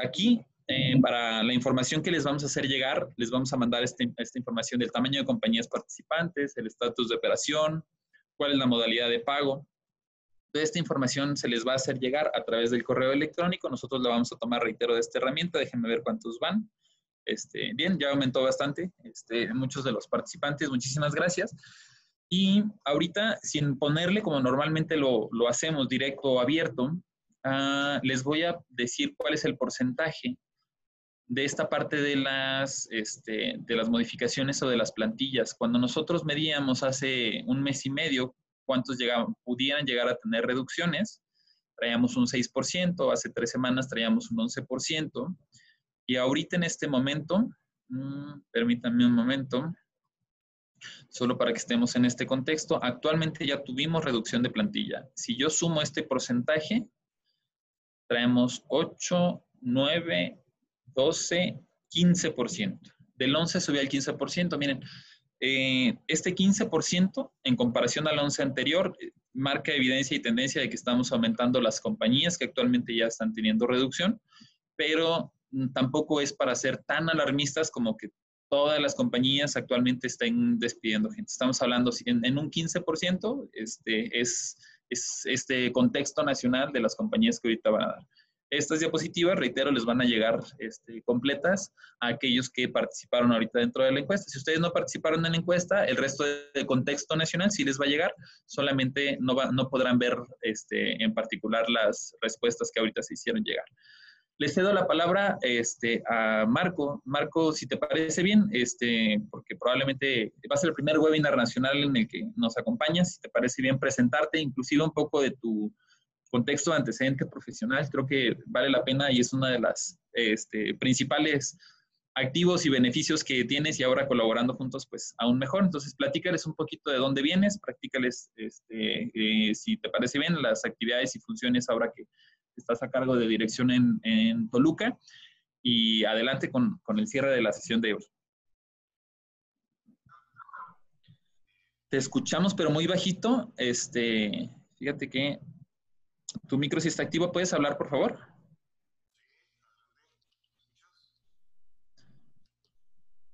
Aquí, eh, para la información que les vamos a hacer llegar, les vamos a mandar este, esta información del tamaño de compañías participantes, el estatus de operación, cuál es la modalidad de pago. Toda esta información se les va a hacer llegar a través del correo electrónico. Nosotros la vamos a tomar, reitero, de esta herramienta. Déjenme ver cuántos van. Este, bien, ya aumentó bastante. Este, muchos de los participantes, muchísimas gracias. Y ahorita, sin ponerle como normalmente lo, lo hacemos, directo o abierto, Ah, les voy a decir cuál es el porcentaje de esta parte de las, este, de las modificaciones o de las plantillas. Cuando nosotros medíamos hace un mes y medio cuántos llegaban, pudieran llegar a tener reducciones, traíamos un 6%, hace tres semanas traíamos un 11%, y ahorita en este momento, mm, permítanme un momento, solo para que estemos en este contexto, actualmente ya tuvimos reducción de plantilla. Si yo sumo este porcentaje, traemos 8, 9, 12, 15%. Del 11 subió al 15%. Miren, eh, este 15% en comparación al 11 anterior eh, marca evidencia y tendencia de que estamos aumentando las compañías que actualmente ya están teniendo reducción, pero mm, tampoco es para ser tan alarmistas como que todas las compañías actualmente estén despidiendo gente. Estamos hablando en, en un 15%, este, es es este contexto nacional de las compañías que ahorita van a dar. Estas diapositivas, reitero, les van a llegar este, completas a aquellos que participaron ahorita dentro de la encuesta. Si ustedes no participaron en la encuesta, el resto de contexto nacional sí les va a llegar, solamente no, no podrán ver este, en particular las respuestas que ahorita se hicieron llegar. Le cedo la palabra este, a Marco. Marco, si te parece bien, este, porque probablemente va a ser el primer webinar nacional en el que nos acompañas, si te parece bien presentarte, inclusive un poco de tu contexto de antecedente profesional, creo que vale la pena y es una de las este, principales activos y beneficios que tienes y ahora colaborando juntos, pues aún mejor. Entonces, platícales un poquito de dónde vienes, practícales, este, eh, si te parece bien, las actividades y funciones ahora que estás a cargo de dirección en, Toluca. Y adelante con, el cierre de la sesión de hoy. Te escuchamos, pero muy bajito. Este, fíjate que tu micro sí está activo. ¿Puedes hablar, por favor?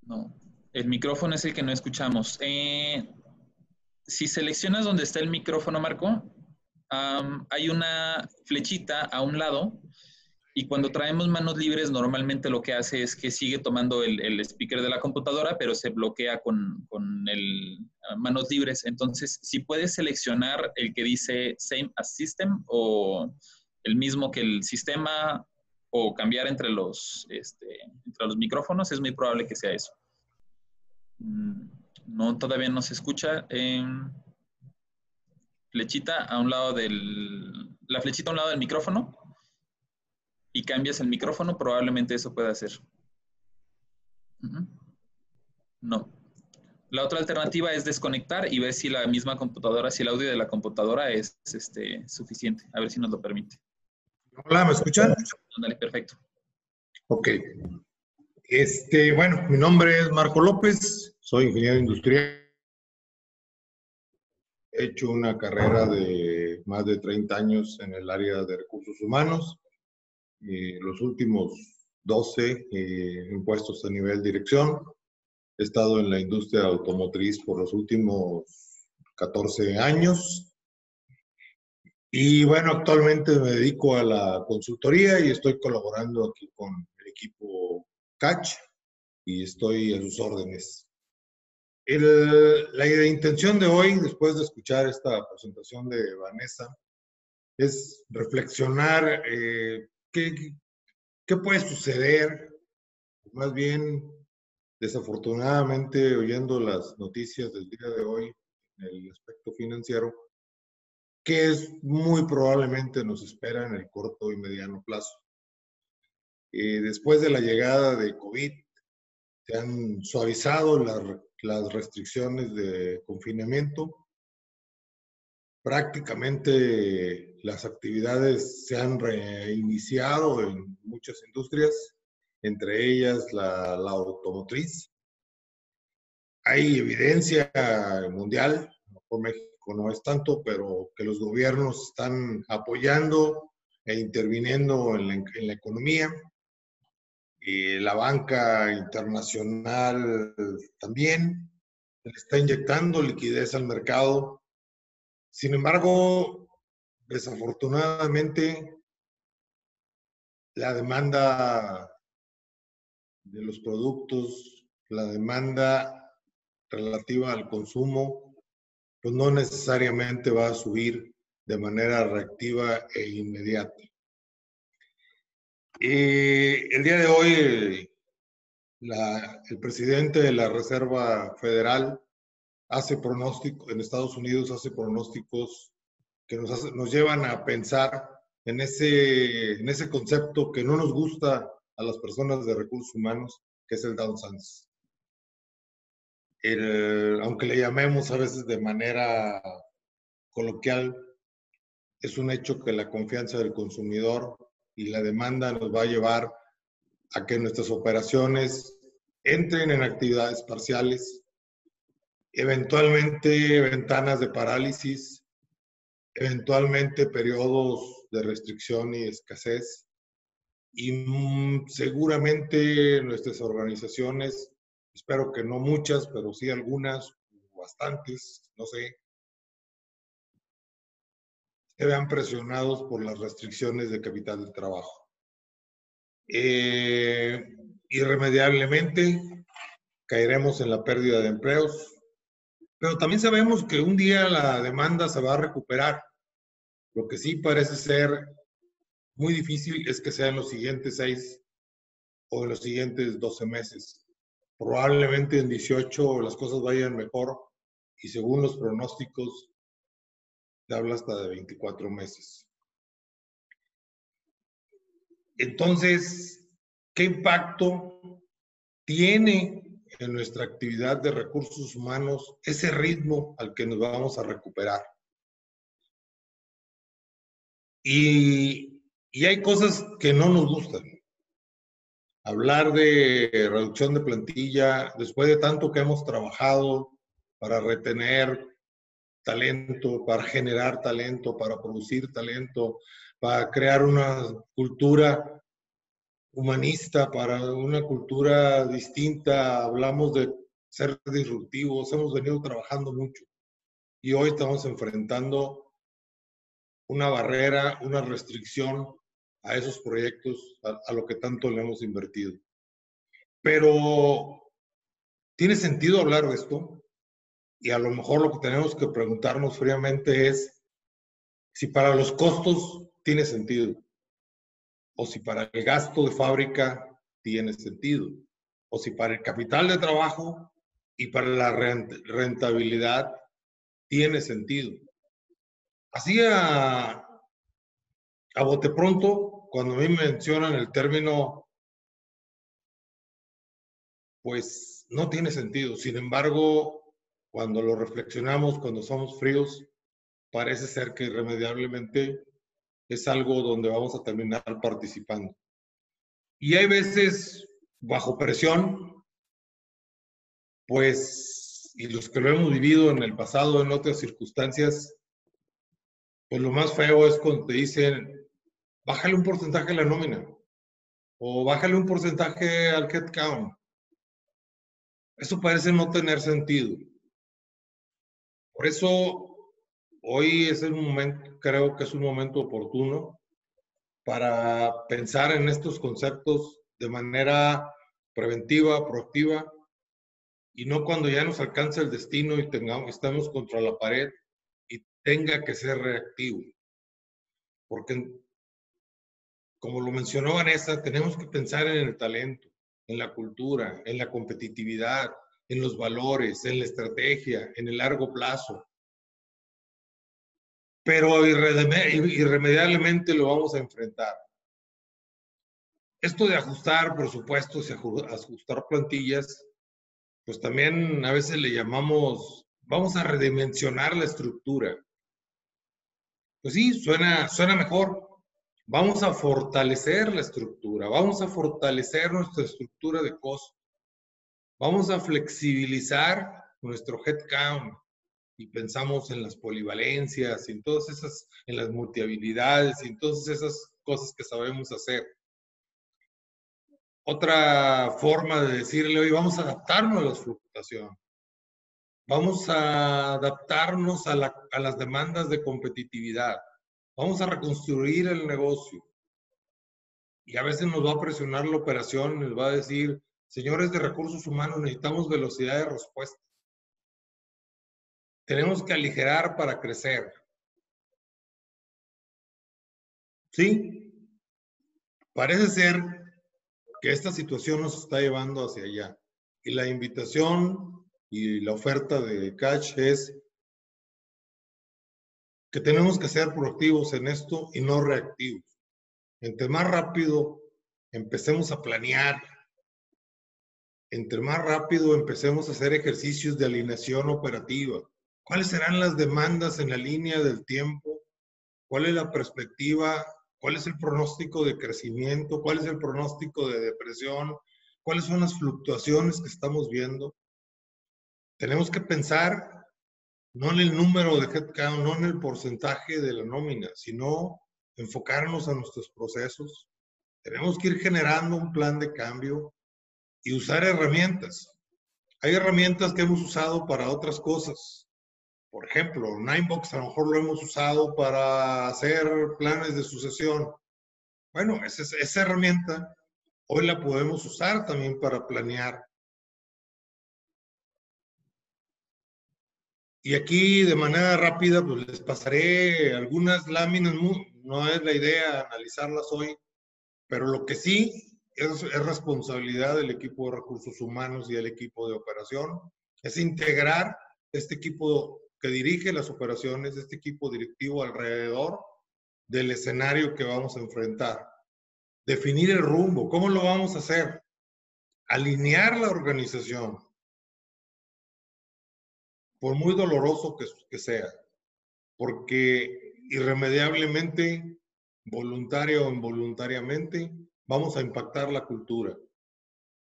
No, el micrófono es el que no escuchamos. Eh, si seleccionas donde está el micrófono, Marco, hay una flechita a un lado y cuando traemos manos libres normalmente lo que hace es que sigue tomando el, speaker de la computadora pero se bloquea con, con el manos libres. Entonces, si puedes seleccionar el que dice Same as System o el mismo que el sistema o cambiar entre los, este, entre los micrófonos, es muy probable que sea eso. Mm, no, todavía no se escucha. Em, flechita a un lado del, la flechita a un lado del micrófono y cambias el micrófono, probablemente eso pueda hacer. No. La otra alternativa es desconectar y ver si la misma computadora, si el audio de la computadora es este, suficiente. A ver si nos lo permite. Hola, ¿me escuchan? Dale, perfecto. Ok. Este, bueno, mi nombre es Marco López, soy ingeniero industrial He hecho una carrera de más de 30 años en el área de recursos humanos. Eh, los últimos 12 eh, en puestos a nivel dirección. He estado en la industria automotriz por los últimos 14 años. Y bueno, actualmente me dedico a la consultoría y estoy colaborando aquí con el equipo Catch y estoy a sus órdenes. La intención de hoy, después de escuchar esta presentación de Vanessa, es reflexionar eh, qué, qué puede suceder, más bien desafortunadamente oyendo las noticias del día de hoy en el aspecto financiero, que es muy probablemente nos espera en el corto y mediano plazo. Eh, después de la llegada de COVID, se han suavizado las, las restricciones de confinamiento. Prácticamente las actividades se han reiniciado en muchas industrias, entre ellas la, la automotriz. Hay evidencia mundial, por México no es tanto, pero que los gobiernos están apoyando e interviniendo en la, economía. Y la banca internacional también está inyectando liquidez al mercado. Sin embargo, desafortunadamente, la demanda de los productos, la demanda relativa al consumo, pues no necesariamente va a subir de manera reactiva e inmediata. El día de hoy, el presidente de la Reserva Federal hace pronósticos, en Estados Unidos hace pronósticos que nos, nos llevan a pensar en ese, en ese concepto que no nos gusta a las personas de recursos humanos, que es el downsizing aunque le llamemos a veces de manera coloquial, es un hecho que la confianza del consumidor y la demanda nos va a llevar a que nuestras operaciones entren en actividades parciales, eventualmente ventanas de parálisis, eventualmente periodos de restricción y escasez. Y mm, seguramente nuestras organizaciones espero que no muchas, pero sí algunas, bastantes, no sé, se vean presionados por las restricciones de capital de trabajo. Eh, irremediablemente caeremos en la pérdida de empleos, pero también sabemos que un día la demanda se va a recuperar. Lo que sí parece ser muy difícil es que sea en los siguientes seis o en los siguientes doce meses. Probablemente en 18 las cosas vayan mejor y según los pronósticos, habla hasta de 24 meses. Entonces, ¿qué impacto tiene en nuestra actividad de recursos humanos ese ritmo al que nos vamos a recuperar? Y, y hay cosas que no nos gustan hablar de reducción de plantilla, después de tanto que hemos trabajado para retener talento, para generar talento, para producir talento, para crear una cultura humanista, para una cultura distinta, hablamos de ser disruptivos, hemos venido trabajando mucho y hoy estamos enfrentando una barrera, una restricción a esos proyectos, a, lo que tanto le hemos invertido. Pero, ¿tiene sentido hablar de esto? Y a lo mejor lo que tenemos que preguntarnos fríamente es si para los costos tiene sentido, o si para el gasto de fábrica tiene sentido, o si para el capital de trabajo y para la rentabilidad tiene sentido. Así a, a bote pronto, cuando a mí mencionan el término, pues no tiene sentido. Sin embargo, cuando lo reflexionamos, cuando somos fríos, parece ser que irremediablemente es algo donde vamos a terminar participando. Y hay veces, bajo presión, pues, y los que lo hemos vivido en el pasado, en otras circunstancias, pues lo más feo es cuando te dicen, bájale un porcentaje a la nómina o bájale un porcentaje al headcount. Eso parece no tener sentido. Por eso hoy es el momento, creo que es un momento oportuno para pensar en estos conceptos de manera preventiva, proactiva, y no cuando ya nos alcanza el destino y tengamos, estamos contra la pared y tenga que ser reactivo. Porque, como lo mencionó Vanessa, tenemos que pensar en el talento, en la cultura, en la competitividad, en los valores, en la estrategia, en el largo plazo. Pero irremediablemente lo vamos a enfrentar. Esto de ajustar presupuestos y ajustar plantillas, pues también a veces le llamamos, vamos a redimensionar la estructura. Pues sí, suena, suena mejor. Vamos a fortalecer la estructura, vamos a fortalecer nuestra estructura de costo. Vamos a flexibilizar nuestro headcount y pensamos en las polivalencias, en todas esas, en las multihabilidades y en todas esas cosas que sabemos hacer. Otra forma de decirle, hoy vamos a adaptarnos a la fluctuación. Vamos a adaptarnos a, a las demandas de competitividad. Vamos a reconstruir el negocio. Y a veces nos va a presionar la operación, nos va a decir, señores de recursos humanos, necesitamos velocidad de respuesta. Tenemos que aligerar para crecer. Sí, parece ser que esta situación nos está llevando hacia allá. Y la invitación y la oferta de Catch es que tenemos que ser proactivos en esto y no reactivos. Entre más rápido empecemos a planear, entre más rápido empecemos a hacer ejercicios de alineación operativa, cuáles serán las demandas en la línea del tiempo, cuál es la perspectiva cuál es el pronóstico de crecimiento, cuál es el pronóstico de depresión, cuáles son las fluctuaciones que estamos viendo. Tenemos que pensar no en el número de headcount, no en el porcentaje de la nómina, sino enfocarnos a nuestros procesos. Tenemos que ir generando un plan de cambio y usar herramientas. Hay herramientas que hemos usado para otras cosas, por ejemplo, Ninebox a lo mejor lo hemos usado para hacer planes de sucesión. Bueno, esa, esa herramienta hoy la podemos usar también para planear. Y aquí de manera rápida pues les pasaré algunas láminas, no es la idea analizarlas hoy, pero lo que sí es, es responsabilidad del equipo de recursos humanos y del equipo de operación, es integrar este equipo que dirige las operaciones, este equipo directivo alrededor del escenario que vamos a enfrentar. Definir el rumbo, ¿cómo lo vamos a hacer? Alinear la organización, por muy doloroso que, que sea, porque irremediablemente, voluntario o involuntariamente, vamos a impactar la cultura.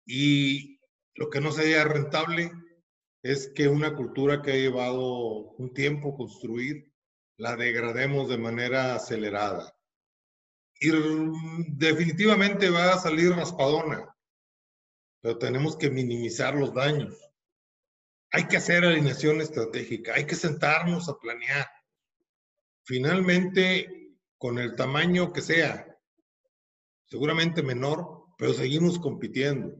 Y lo que no sería rentable es que una cultura que ha llevado un tiempo construir, la degrademos de manera acelerada. Y definitivamente va a salir raspadona, pero tenemos que minimizar los daños. Hay que hacer alineación estratégica, hay que sentarnos a planear. Finalmente, con el tamaño que sea, seguramente menor, pero seguimos compitiendo.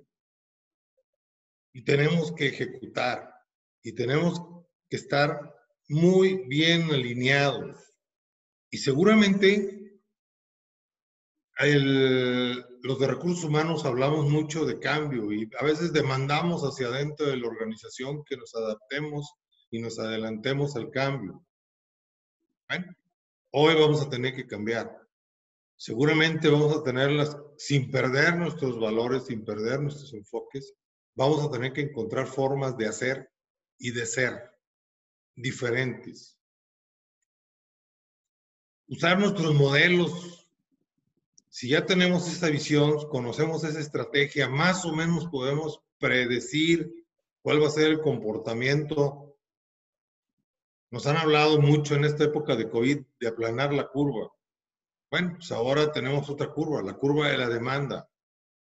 Y tenemos que ejecutar y tenemos que estar muy bien alineados. Y seguramente los de recursos humanos hablamos mucho de cambio y a veces demandamos hacia adentro de la organización que nos adaptemos y nos adelantemos al cambio. Hoy vamos a tener que cambiar. Seguramente vamos a tenerlas sin perder nuestros valores, sin perder nuestros enfoques. Vamos a tener que encontrar formas de hacer y de ser diferentes. Usar nuestros modelos. Si ya tenemos esa visión, conocemos esa estrategia, más o menos podemos predecir cuál va a ser el comportamiento. Nos han hablado mucho en esta época de COVID de aplanar la curva. Bueno, pues ahora tenemos otra curva, la curva de la demanda.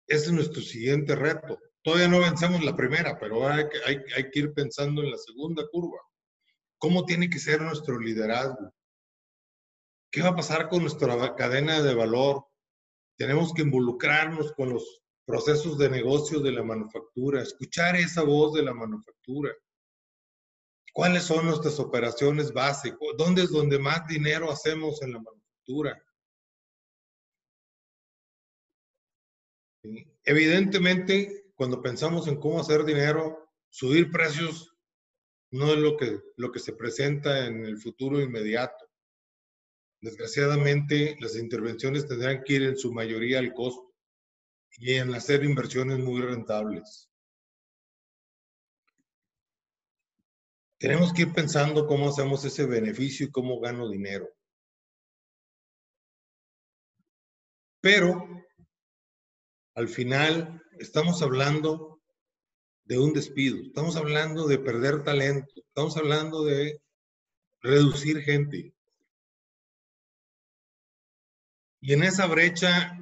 Ese es nuestro siguiente reto. Todavía no vencemos la primera, pero hay que, hay, hay que ir pensando en la segunda curva. cómo tiene que ser nuestro liderazgo. ¿Qué va a pasar con nuestra cadena de valor? Tenemos que involucrarnos con los procesos de negocio de la manufactura, escuchar esa voz de la manufactura. ¿Cuáles son nuestras operaciones básicas? ¿Dónde es donde más dinero hacemos en la manufactura? Evidentemente, cuando pensamos en cómo hacer dinero, subir precios no es lo que, lo que se presenta en el futuro inmediato. Desgraciadamente, las intervenciones tendrán que ir en su mayoría al costo y en hacer inversiones muy rentables. Tenemos que ir pensando cómo hacemos ese beneficio y cómo gano dinero. Pero al final estamos hablando de un despido, estamos hablando de perder talento, estamos hablando de reducir gente. Y en esa brecha,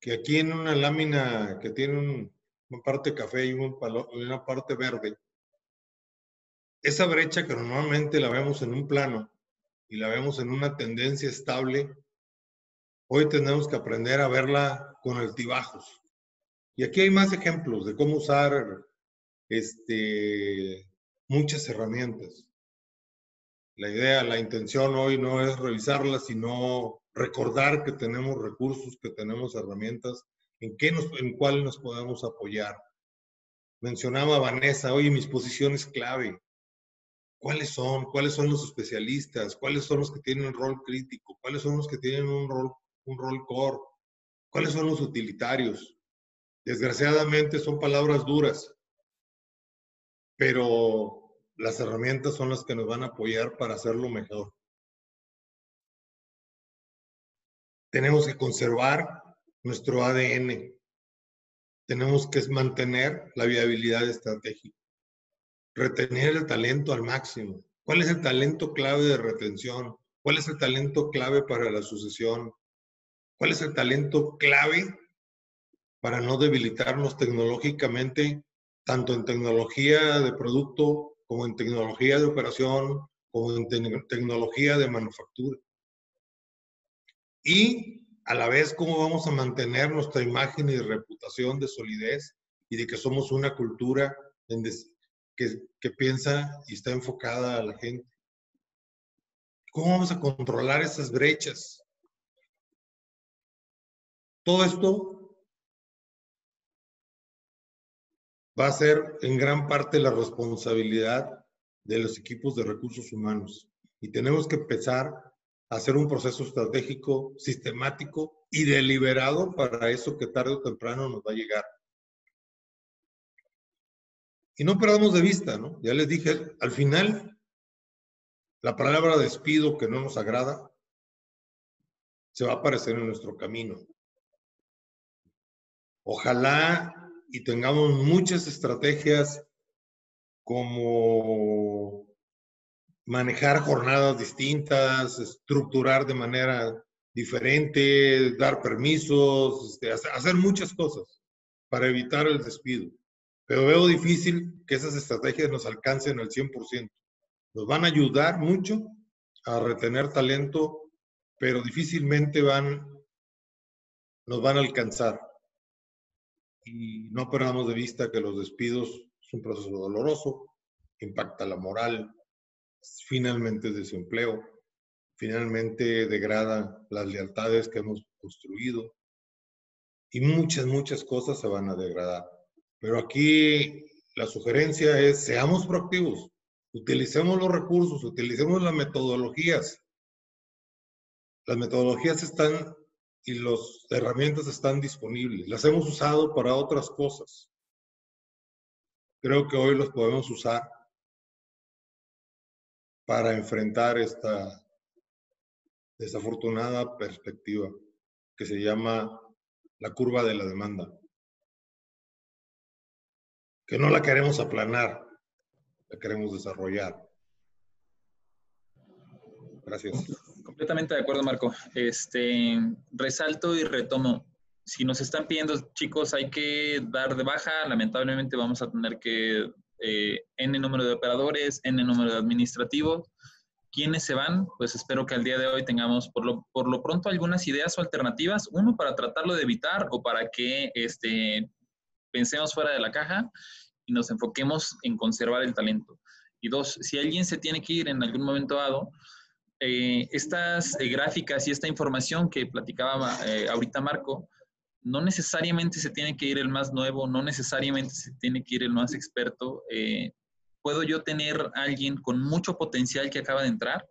que aquí en una lámina que tiene una parte café y una parte verde, esa brecha que normalmente la vemos en un plano y la vemos en una tendencia estable, hoy tenemos que aprender a verla con altibajos. Y aquí hay más ejemplos de cómo usar este, muchas herramientas. La idea, la intención hoy no es revisarlas, sino recordar que tenemos recursos, que tenemos herramientas, en, qué nos, en cuál nos podemos apoyar. Mencionaba Vanessa, oye, mis posiciones clave. ¿Cuáles son? ¿Cuáles son los especialistas? ¿Cuáles son los que tienen un rol crítico? ¿Cuáles son los que tienen un rol, un rol core? ¿Cuáles son los utilitarios? Desgraciadamente son palabras duras, pero las herramientas son las que nos van a apoyar para hacerlo mejor. Tenemos que conservar nuestro ADN. Tenemos que mantener la viabilidad estratégica. Retener el talento al máximo. ¿Cuál es el talento clave de retención? ¿Cuál es el talento clave para la sucesión? ¿Cuál es el talento clave para no debilitarnos tecnológicamente, tanto en tecnología de producto como en tecnología de operación, como en tecnología de manufactura? y a la vez cómo vamos a mantener nuestra imagen y reputación de solidez y de que somos una cultura que, que piensa y está enfocada a la gente. ¿Cómo vamos a controlar esas brechas? Todo esto va a ser en gran parte la responsabilidad de los equipos de recursos humanos. Y tenemos que empezar hacer un proceso estratégico sistemático y deliberado para eso que tarde o temprano nos va a llegar. Y no perdamos de vista, ¿no? Ya les dije, al final, la palabra despido que no nos agrada se va a aparecer en nuestro camino. Ojalá y tengamos muchas estrategias como manejar jornadas distintas, estructurar de manera diferente, dar permisos, este, hacer muchas cosas para evitar el despido. Pero veo difícil que esas estrategias nos alcancen al 100%. Nos van a ayudar mucho a retener talento, pero difícilmente van, nos van a alcanzar. Y no perdamos de vista que los despidos es un proceso doloroso, impacta la moral, finalmente desempleo, finalmente degrada las lealtades que hemos construido y muchas, muchas cosas se van a degradar. Pero aquí la sugerencia es, seamos proactivos, utilicemos los recursos, utilicemos las metodologías. Las metodologías están y las herramientas están disponibles. Las hemos usado para otras cosas. Creo que hoy los podemos usar para enfrentar esta desafortunada perspectiva que se llama la curva de la demanda. Que no la queremos aplanar, la queremos desarrollar. Gracias. Completamente de acuerdo, Marco. Este, resalto y retomo. Si nos están pidiendo, chicos, hay que dar de baja. Lamentablemente vamos a tener que eh, N número de operadores, N número de administrativos. quiénes se van, pues espero que al día de hoy tengamos por lo, por lo pronto algunas ideas o alternativas, uno para tratarlo de evitar o para que este, pensemos fuera de la caja y nos enfoquemos en conservar el talento. Y dos, si alguien se tiene que ir en algún momento dado, eh, estas eh, gráficas y esta información que platicaba eh, ahorita Marco, no necesariamente se tiene que ir el más nuevo, no necesariamente se tiene que ir el más experto. puedo yo tener alguien con mucho potencial que acaba de entrar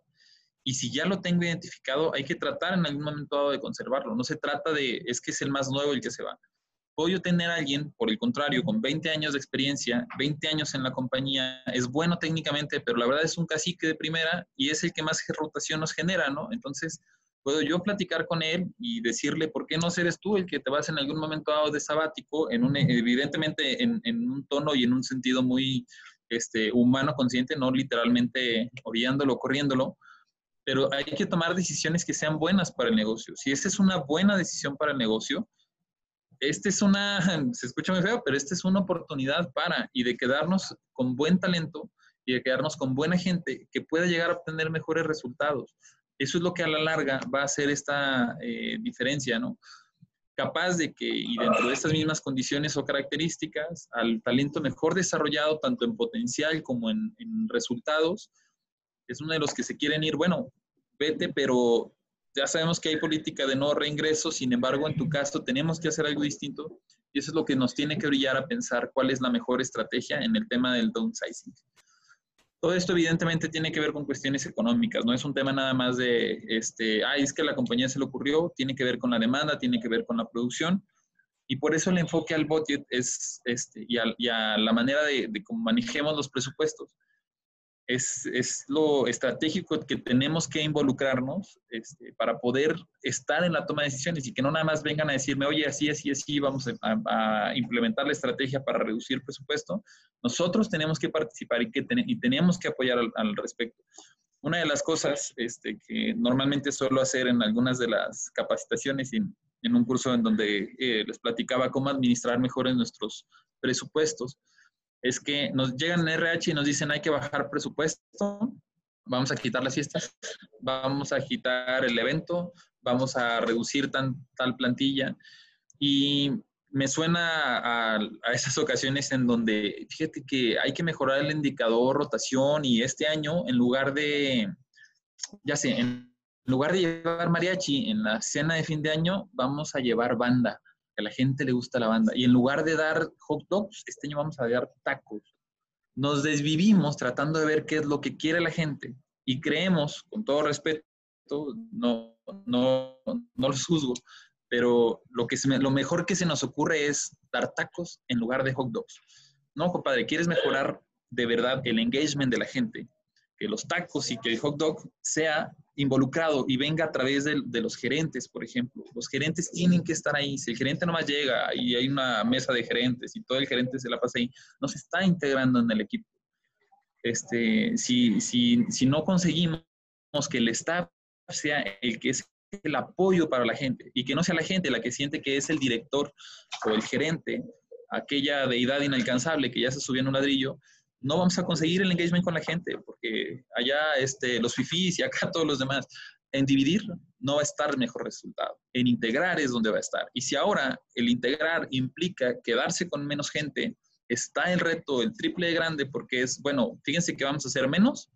y si ya lo tengo identificado, hay que tratar en algún momento dado de conservarlo. No se trata de, es que es el más nuevo el que se va. Puedo tener a alguien, por el contrario, con 20 años de experiencia, 20 años en la compañía, es bueno técnicamente, pero la verdad es un cacique de primera y es el que más rotación nos genera, ¿no? Entonces, puedo yo platicar con él y decirle, ¿por qué no eres tú el que te vas en algún momento dado de sabático, en un, evidentemente en, un tono y en un sentido muy este, humano, consciente, no literalmente orillándolo, corriéndolo, pero hay que tomar decisiones que sean buenas para el negocio. Si esa es una buena decisión para el negocio, esta es una, se escucha muy feo, pero esta es una oportunidad para y de quedarnos con buen talento y de quedarnos con buena gente que pueda llegar a obtener mejores resultados. Eso es lo que a la larga va a hacer esta eh, diferencia, ¿no? Capaz de que, y dentro de estas mismas condiciones o características, al talento mejor desarrollado, tanto en potencial como en resultados, es uno de los que se quieren ir, bueno, vete, pero ya sabemos que hay política de no reingreso, sin embargo, en tu caso tenemos que hacer algo distinto y eso es lo que nos tiene que brillar a pensar cuál es la mejor estrategia en el tema del downsizing. Todo esto evidentemente tiene que ver con cuestiones económicas, no es un tema nada más de, este, ay, es que a la compañía se le ocurrió, tiene que ver con la demanda, tiene que ver con la producción y por eso el enfoque al budget es, este, y, a, la manera de, de cómo manejemos los presupuestos es, lo estratégico que tenemos que involucrarnos este, para poder estar en la toma de decisiones y que no nada más vengan a decirme, oye, así, así, así, vamos a, implementar la estrategia para reducir presupuesto. Nosotros tenemos que participar y, que y tenemos que apoyar al, respecto. Una de las cosas este, que normalmente suelo hacer en algunas de las capacitaciones y en, un curso en donde eh, les platicaba cómo administrar mejor en nuestros presupuestos, es que nos llegan en RH y nos dicen hay que bajar presupuesto, vamos a quitar las fiestas, vamos a quitar el evento, vamos a reducir tal plantilla. Y me suena a, a, esas ocasiones en donde, fíjate que hay que mejorar el indicador rotación y este año, en lugar de, ya sé, en lugar de llevar mariachi en la cena de fin de año, vamos a llevar banda a la gente le gusta la banda. Y en lugar de dar hot dogs, este año vamos a dar tacos. Nos desvivimos tratando de ver qué es lo que quiere la gente y creemos, con todo respeto, no, no, no los juzgo, pero lo, que lo mejor que se nos ocurre es dar tacos en lugar de hot dogs. No, compadre, quieres mejorar de verdad el engagement de la gente, que los tacos y que el hot dog sea involucrado y venga a través de, los gerentes, por ejemplo. Los gerentes tienen que estar ahí. Si el gerente nomás llega y hay una mesa de gerentes y todo el gerente se la pasa ahí, no se está integrando en el equipo. Este, si, si, si no conseguimos que el staff sea el que es el apoyo para la gente y que no sea la gente la que siente que es el director o el gerente, aquella deidad inalcanzable que ya se subió en un ladrillo, no vamos a conseguir el engagement con la gente, porque allá este, los fifís y acá todos los demás, en dividir no va a estar el mejor resultado. En integrar es donde va a estar. Y si ahora el integrar implica quedarse con menos gente, está el reto el triple de grande porque es, bueno, fíjense que vamos a hacer menos,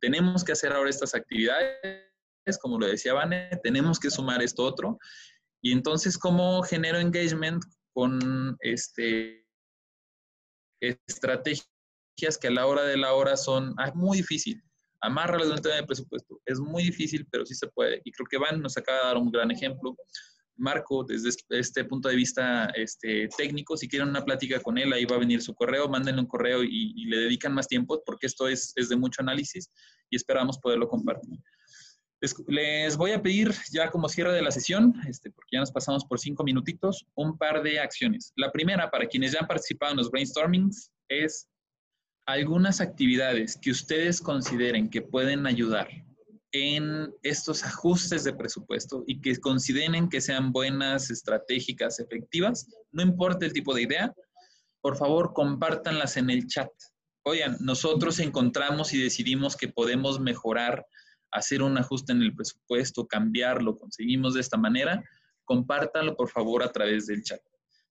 tenemos que hacer ahora estas actividades, como lo decía Vane, tenemos que sumar esto otro. Y entonces, ¿cómo genero engagement con este estrategia que a la hora de la hora son ah, muy difícil. Amarra la tema de presupuesto. Es muy difícil, pero sí se puede. Y creo que Van nos acaba de dar un gran ejemplo. Marco, desde este punto de vista este, técnico, si quieren una plática con él, ahí va a venir su correo, mándenle un correo y, le dedican más tiempo, porque esto es, es, de mucho análisis y esperamos poderlo compartir. Les, voy a pedir, ya como cierre de la sesión, este, porque ya nos pasamos por cinco minutitos, un par de acciones. La primera, para quienes ya han participado en los brainstormings, es algunas actividades que ustedes consideren que pueden ayudar en estos ajustes de presupuesto y que consideren que sean buenas, estratégicas, efectivas, no importa el tipo de idea, por favor compártanlas en el chat. oigan, nosotros encontramos y decidimos que podemos mejorar, hacer un ajuste en el presupuesto, cambiarlo, conseguimos de esta manera, compártanlo por favor a través del chat.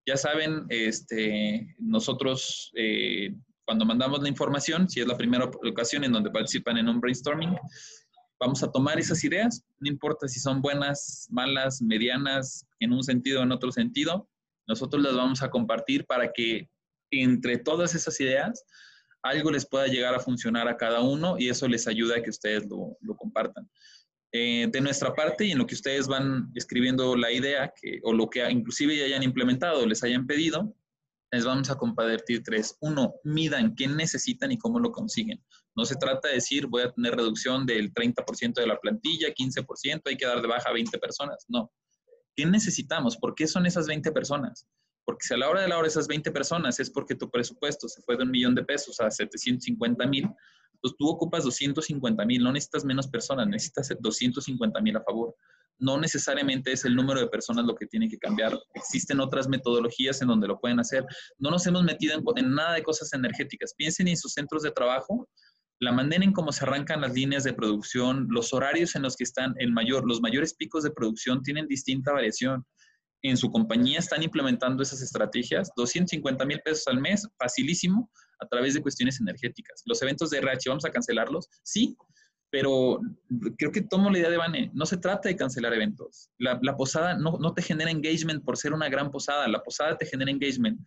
Ya saben, este, nosotros eh, cuando mandamos la información, si es la primera ocasión en donde participan en un brainstorming, vamos a tomar esas ideas, no importa si son buenas, malas, medianas, en un sentido o en otro sentido, nosotros las vamos a compartir para que entre todas esas ideas algo les pueda llegar a funcionar a cada uno y eso les ayuda a que ustedes lo, compartan. Eh, de nuestra parte y en lo que ustedes van escribiendo la idea que, o lo que inclusive ya hayan implementado les hayan pedido, les vamos a compartir tres. Uno, midan qué necesitan y cómo lo consiguen. No se trata de decir voy a tener reducción del 30% de la plantilla, 15%, hay que dar de baja a 20 personas. No. ¿Qué necesitamos? ¿Por qué son esas 20 personas? Porque si a la hora de la hora esas 20 personas es porque tu presupuesto se fue de un millón de pesos a 750 mil, pues tú ocupas 250 mil, no necesitas menos personas, necesitas 250 mil a favor no necesariamente es el número de personas lo que tiene que cambiar. Existen otras metodologías en donde lo pueden hacer. No nos hemos metido en, nada de cosas energéticas. Piensen en sus centros de trabajo, la manera en cómo se arrancan las líneas de producción, los horarios en los que están el mayor, los mayores picos de producción tienen distinta variación. En su compañía están implementando esas estrategias, 250 mil pesos al mes, facilísimo, a través de cuestiones energéticas. Los eventos de RH, ¿vamos a cancelarlos? Sí, pero creo que tomo la idea de Vane, no se trata de cancelar eventos. La, posada no, no, te genera engagement por ser una gran posada, la posada te genera engagement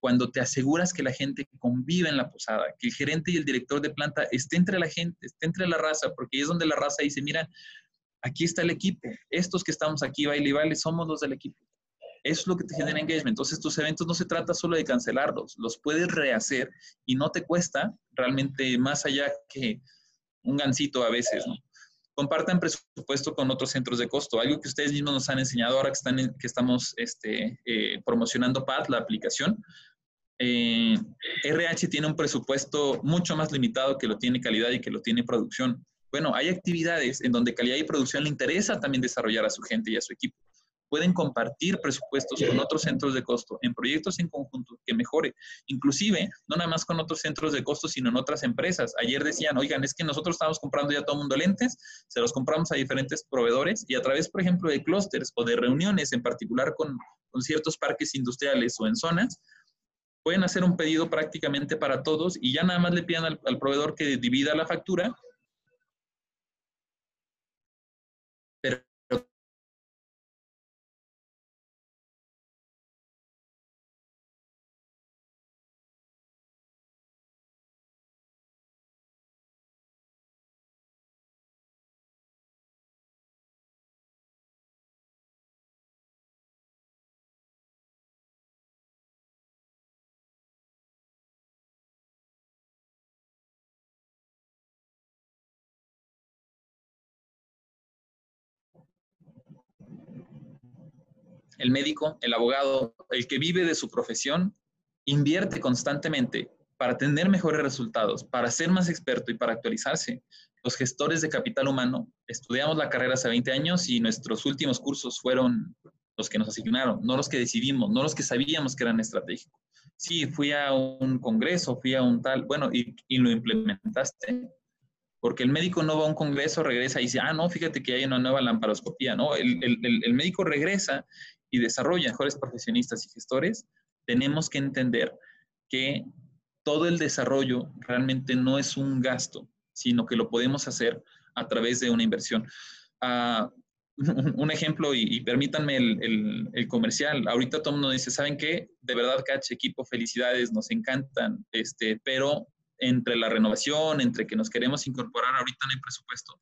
cuando te aseguras que la gente convive en la posada, que el gerente y el director de planta esté entre la gente, esté entre la raza, porque ahí es donde la raza dice, mira, aquí está el equipo, estos que estamos aquí, baile y baile, somos los del equipo. Eso es lo que te genera engagement. Entonces, tus eventos no se trata solo de cancelarlos, los puedes rehacer y no te cuesta realmente más allá que un gancito a veces, ¿no? Compartan presupuesto con otros centros de costo, algo que ustedes mismos nos han enseñado ahora que, están que estamos este, eh, promocionando PAD, la aplicación. RH eh, tiene un presupuesto mucho más limitado que lo tiene calidad y que lo tiene producción. Bueno, hay actividades en donde calidad y producción le interesa también desarrollar a su gente y a su equipo pueden compartir presupuestos con otros centros de costo en proyectos en conjunto que mejore. Inclusive, no nada más con otros centros de costo, sino en otras empresas. Ayer decían, oigan, es que nosotros estamos comprando ya todo mundo lentes, se los compramos a diferentes proveedores y a través, por ejemplo, de clústeres o de reuniones, en particular con, con ciertos parques industriales o en zonas, pueden hacer un pedido prácticamente para todos y ya nada más le pidan al, al proveedor que divida la factura el médico, el abogado, el que vive de su profesión, invierte constantemente para tener mejores resultados, para ser más experto y para actualizarse. Los gestores de capital humano estudiamos la carrera hace 20 años y nuestros últimos cursos fueron los que nos asignaron, no los que decidimos, no los que sabíamos que eran estratégicos. Sí, fui a un congreso, fui a un tal, bueno, y, lo implementaste. Porque el médico no va a un congreso, regresa y dice, ah, no, fíjate que hay una nueva lamparoscopía, ¿no? El, el, el médico regresa y desarrolla mejores profesionistas y gestores, tenemos que entender que todo el desarrollo realmente no es un gasto, sino que lo podemos hacer a través de una inversión. Ah, un ejemplo, y, permítanme el, comercial, ahorita todo el mundo dice, ¿saben qué? De verdad, Catch, equipo, felicidades, nos encantan, este, pero entre la renovación, entre que nos queremos incorporar, ahorita no hay presupuesto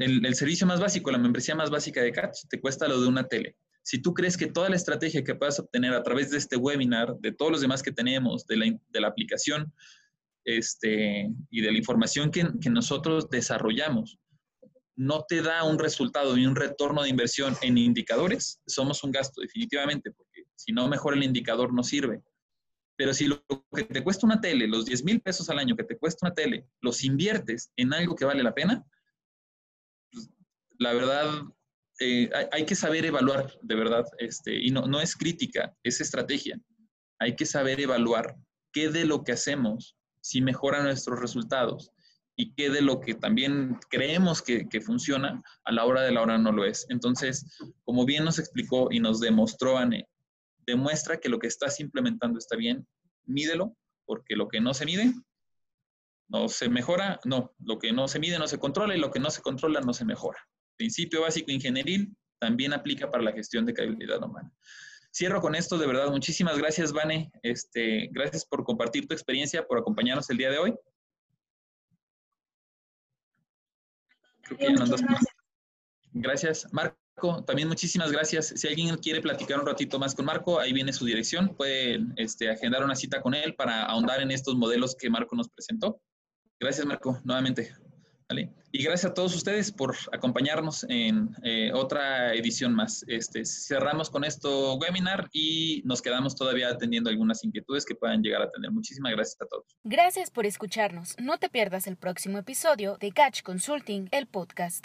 el, servicio más básico, la membresía más básica de Catch, te cuesta lo de una tele. Si tú crees que toda la estrategia que puedas obtener a través de este webinar, de todos los demás que tenemos, de la, de la aplicación este, y de la información que, que nosotros desarrollamos, no te da un resultado y un retorno de inversión en indicadores, somos un gasto definitivamente, porque si no, mejor el indicador no sirve. Pero si lo que te cuesta una tele, los 10 mil pesos al año que te cuesta una tele, los inviertes en algo que vale la pena, la verdad, eh, hay, que saber evaluar, de verdad, este, y no, no es crítica, es estrategia. Hay que saber evaluar qué de lo que hacemos si mejora nuestros resultados y qué de lo que también creemos que, funciona a la hora de la hora no lo es. Entonces, como bien nos explicó y nos demostró Anne, demuestra que lo que estás implementando está bien, mídelo, porque lo que no se mide no se mejora, no, lo que no se mide no se controla y lo que no se controla no se mejora. Principio básico ingenieril también aplica para la gestión de calidad humana. Cierro con esto, de verdad, muchísimas gracias, Vane. Este, gracias por compartir tu experiencia, por acompañarnos el día de hoy. Gracias, Marco. También muchísimas gracias. Si alguien quiere platicar un ratito más con Marco, ahí viene su dirección. Puede este, agendar una cita con él para ahondar en estos modelos que Marco nos presentó. Gracias, Marco, nuevamente. Y gracias a todos ustedes por acompañarnos en eh, otra edición más. Este, cerramos con esto webinar y nos quedamos todavía atendiendo algunas inquietudes que puedan llegar a tener. Muchísimas gracias a todos. Gracias por escucharnos. No te pierdas el próximo episodio de Catch Consulting, el podcast.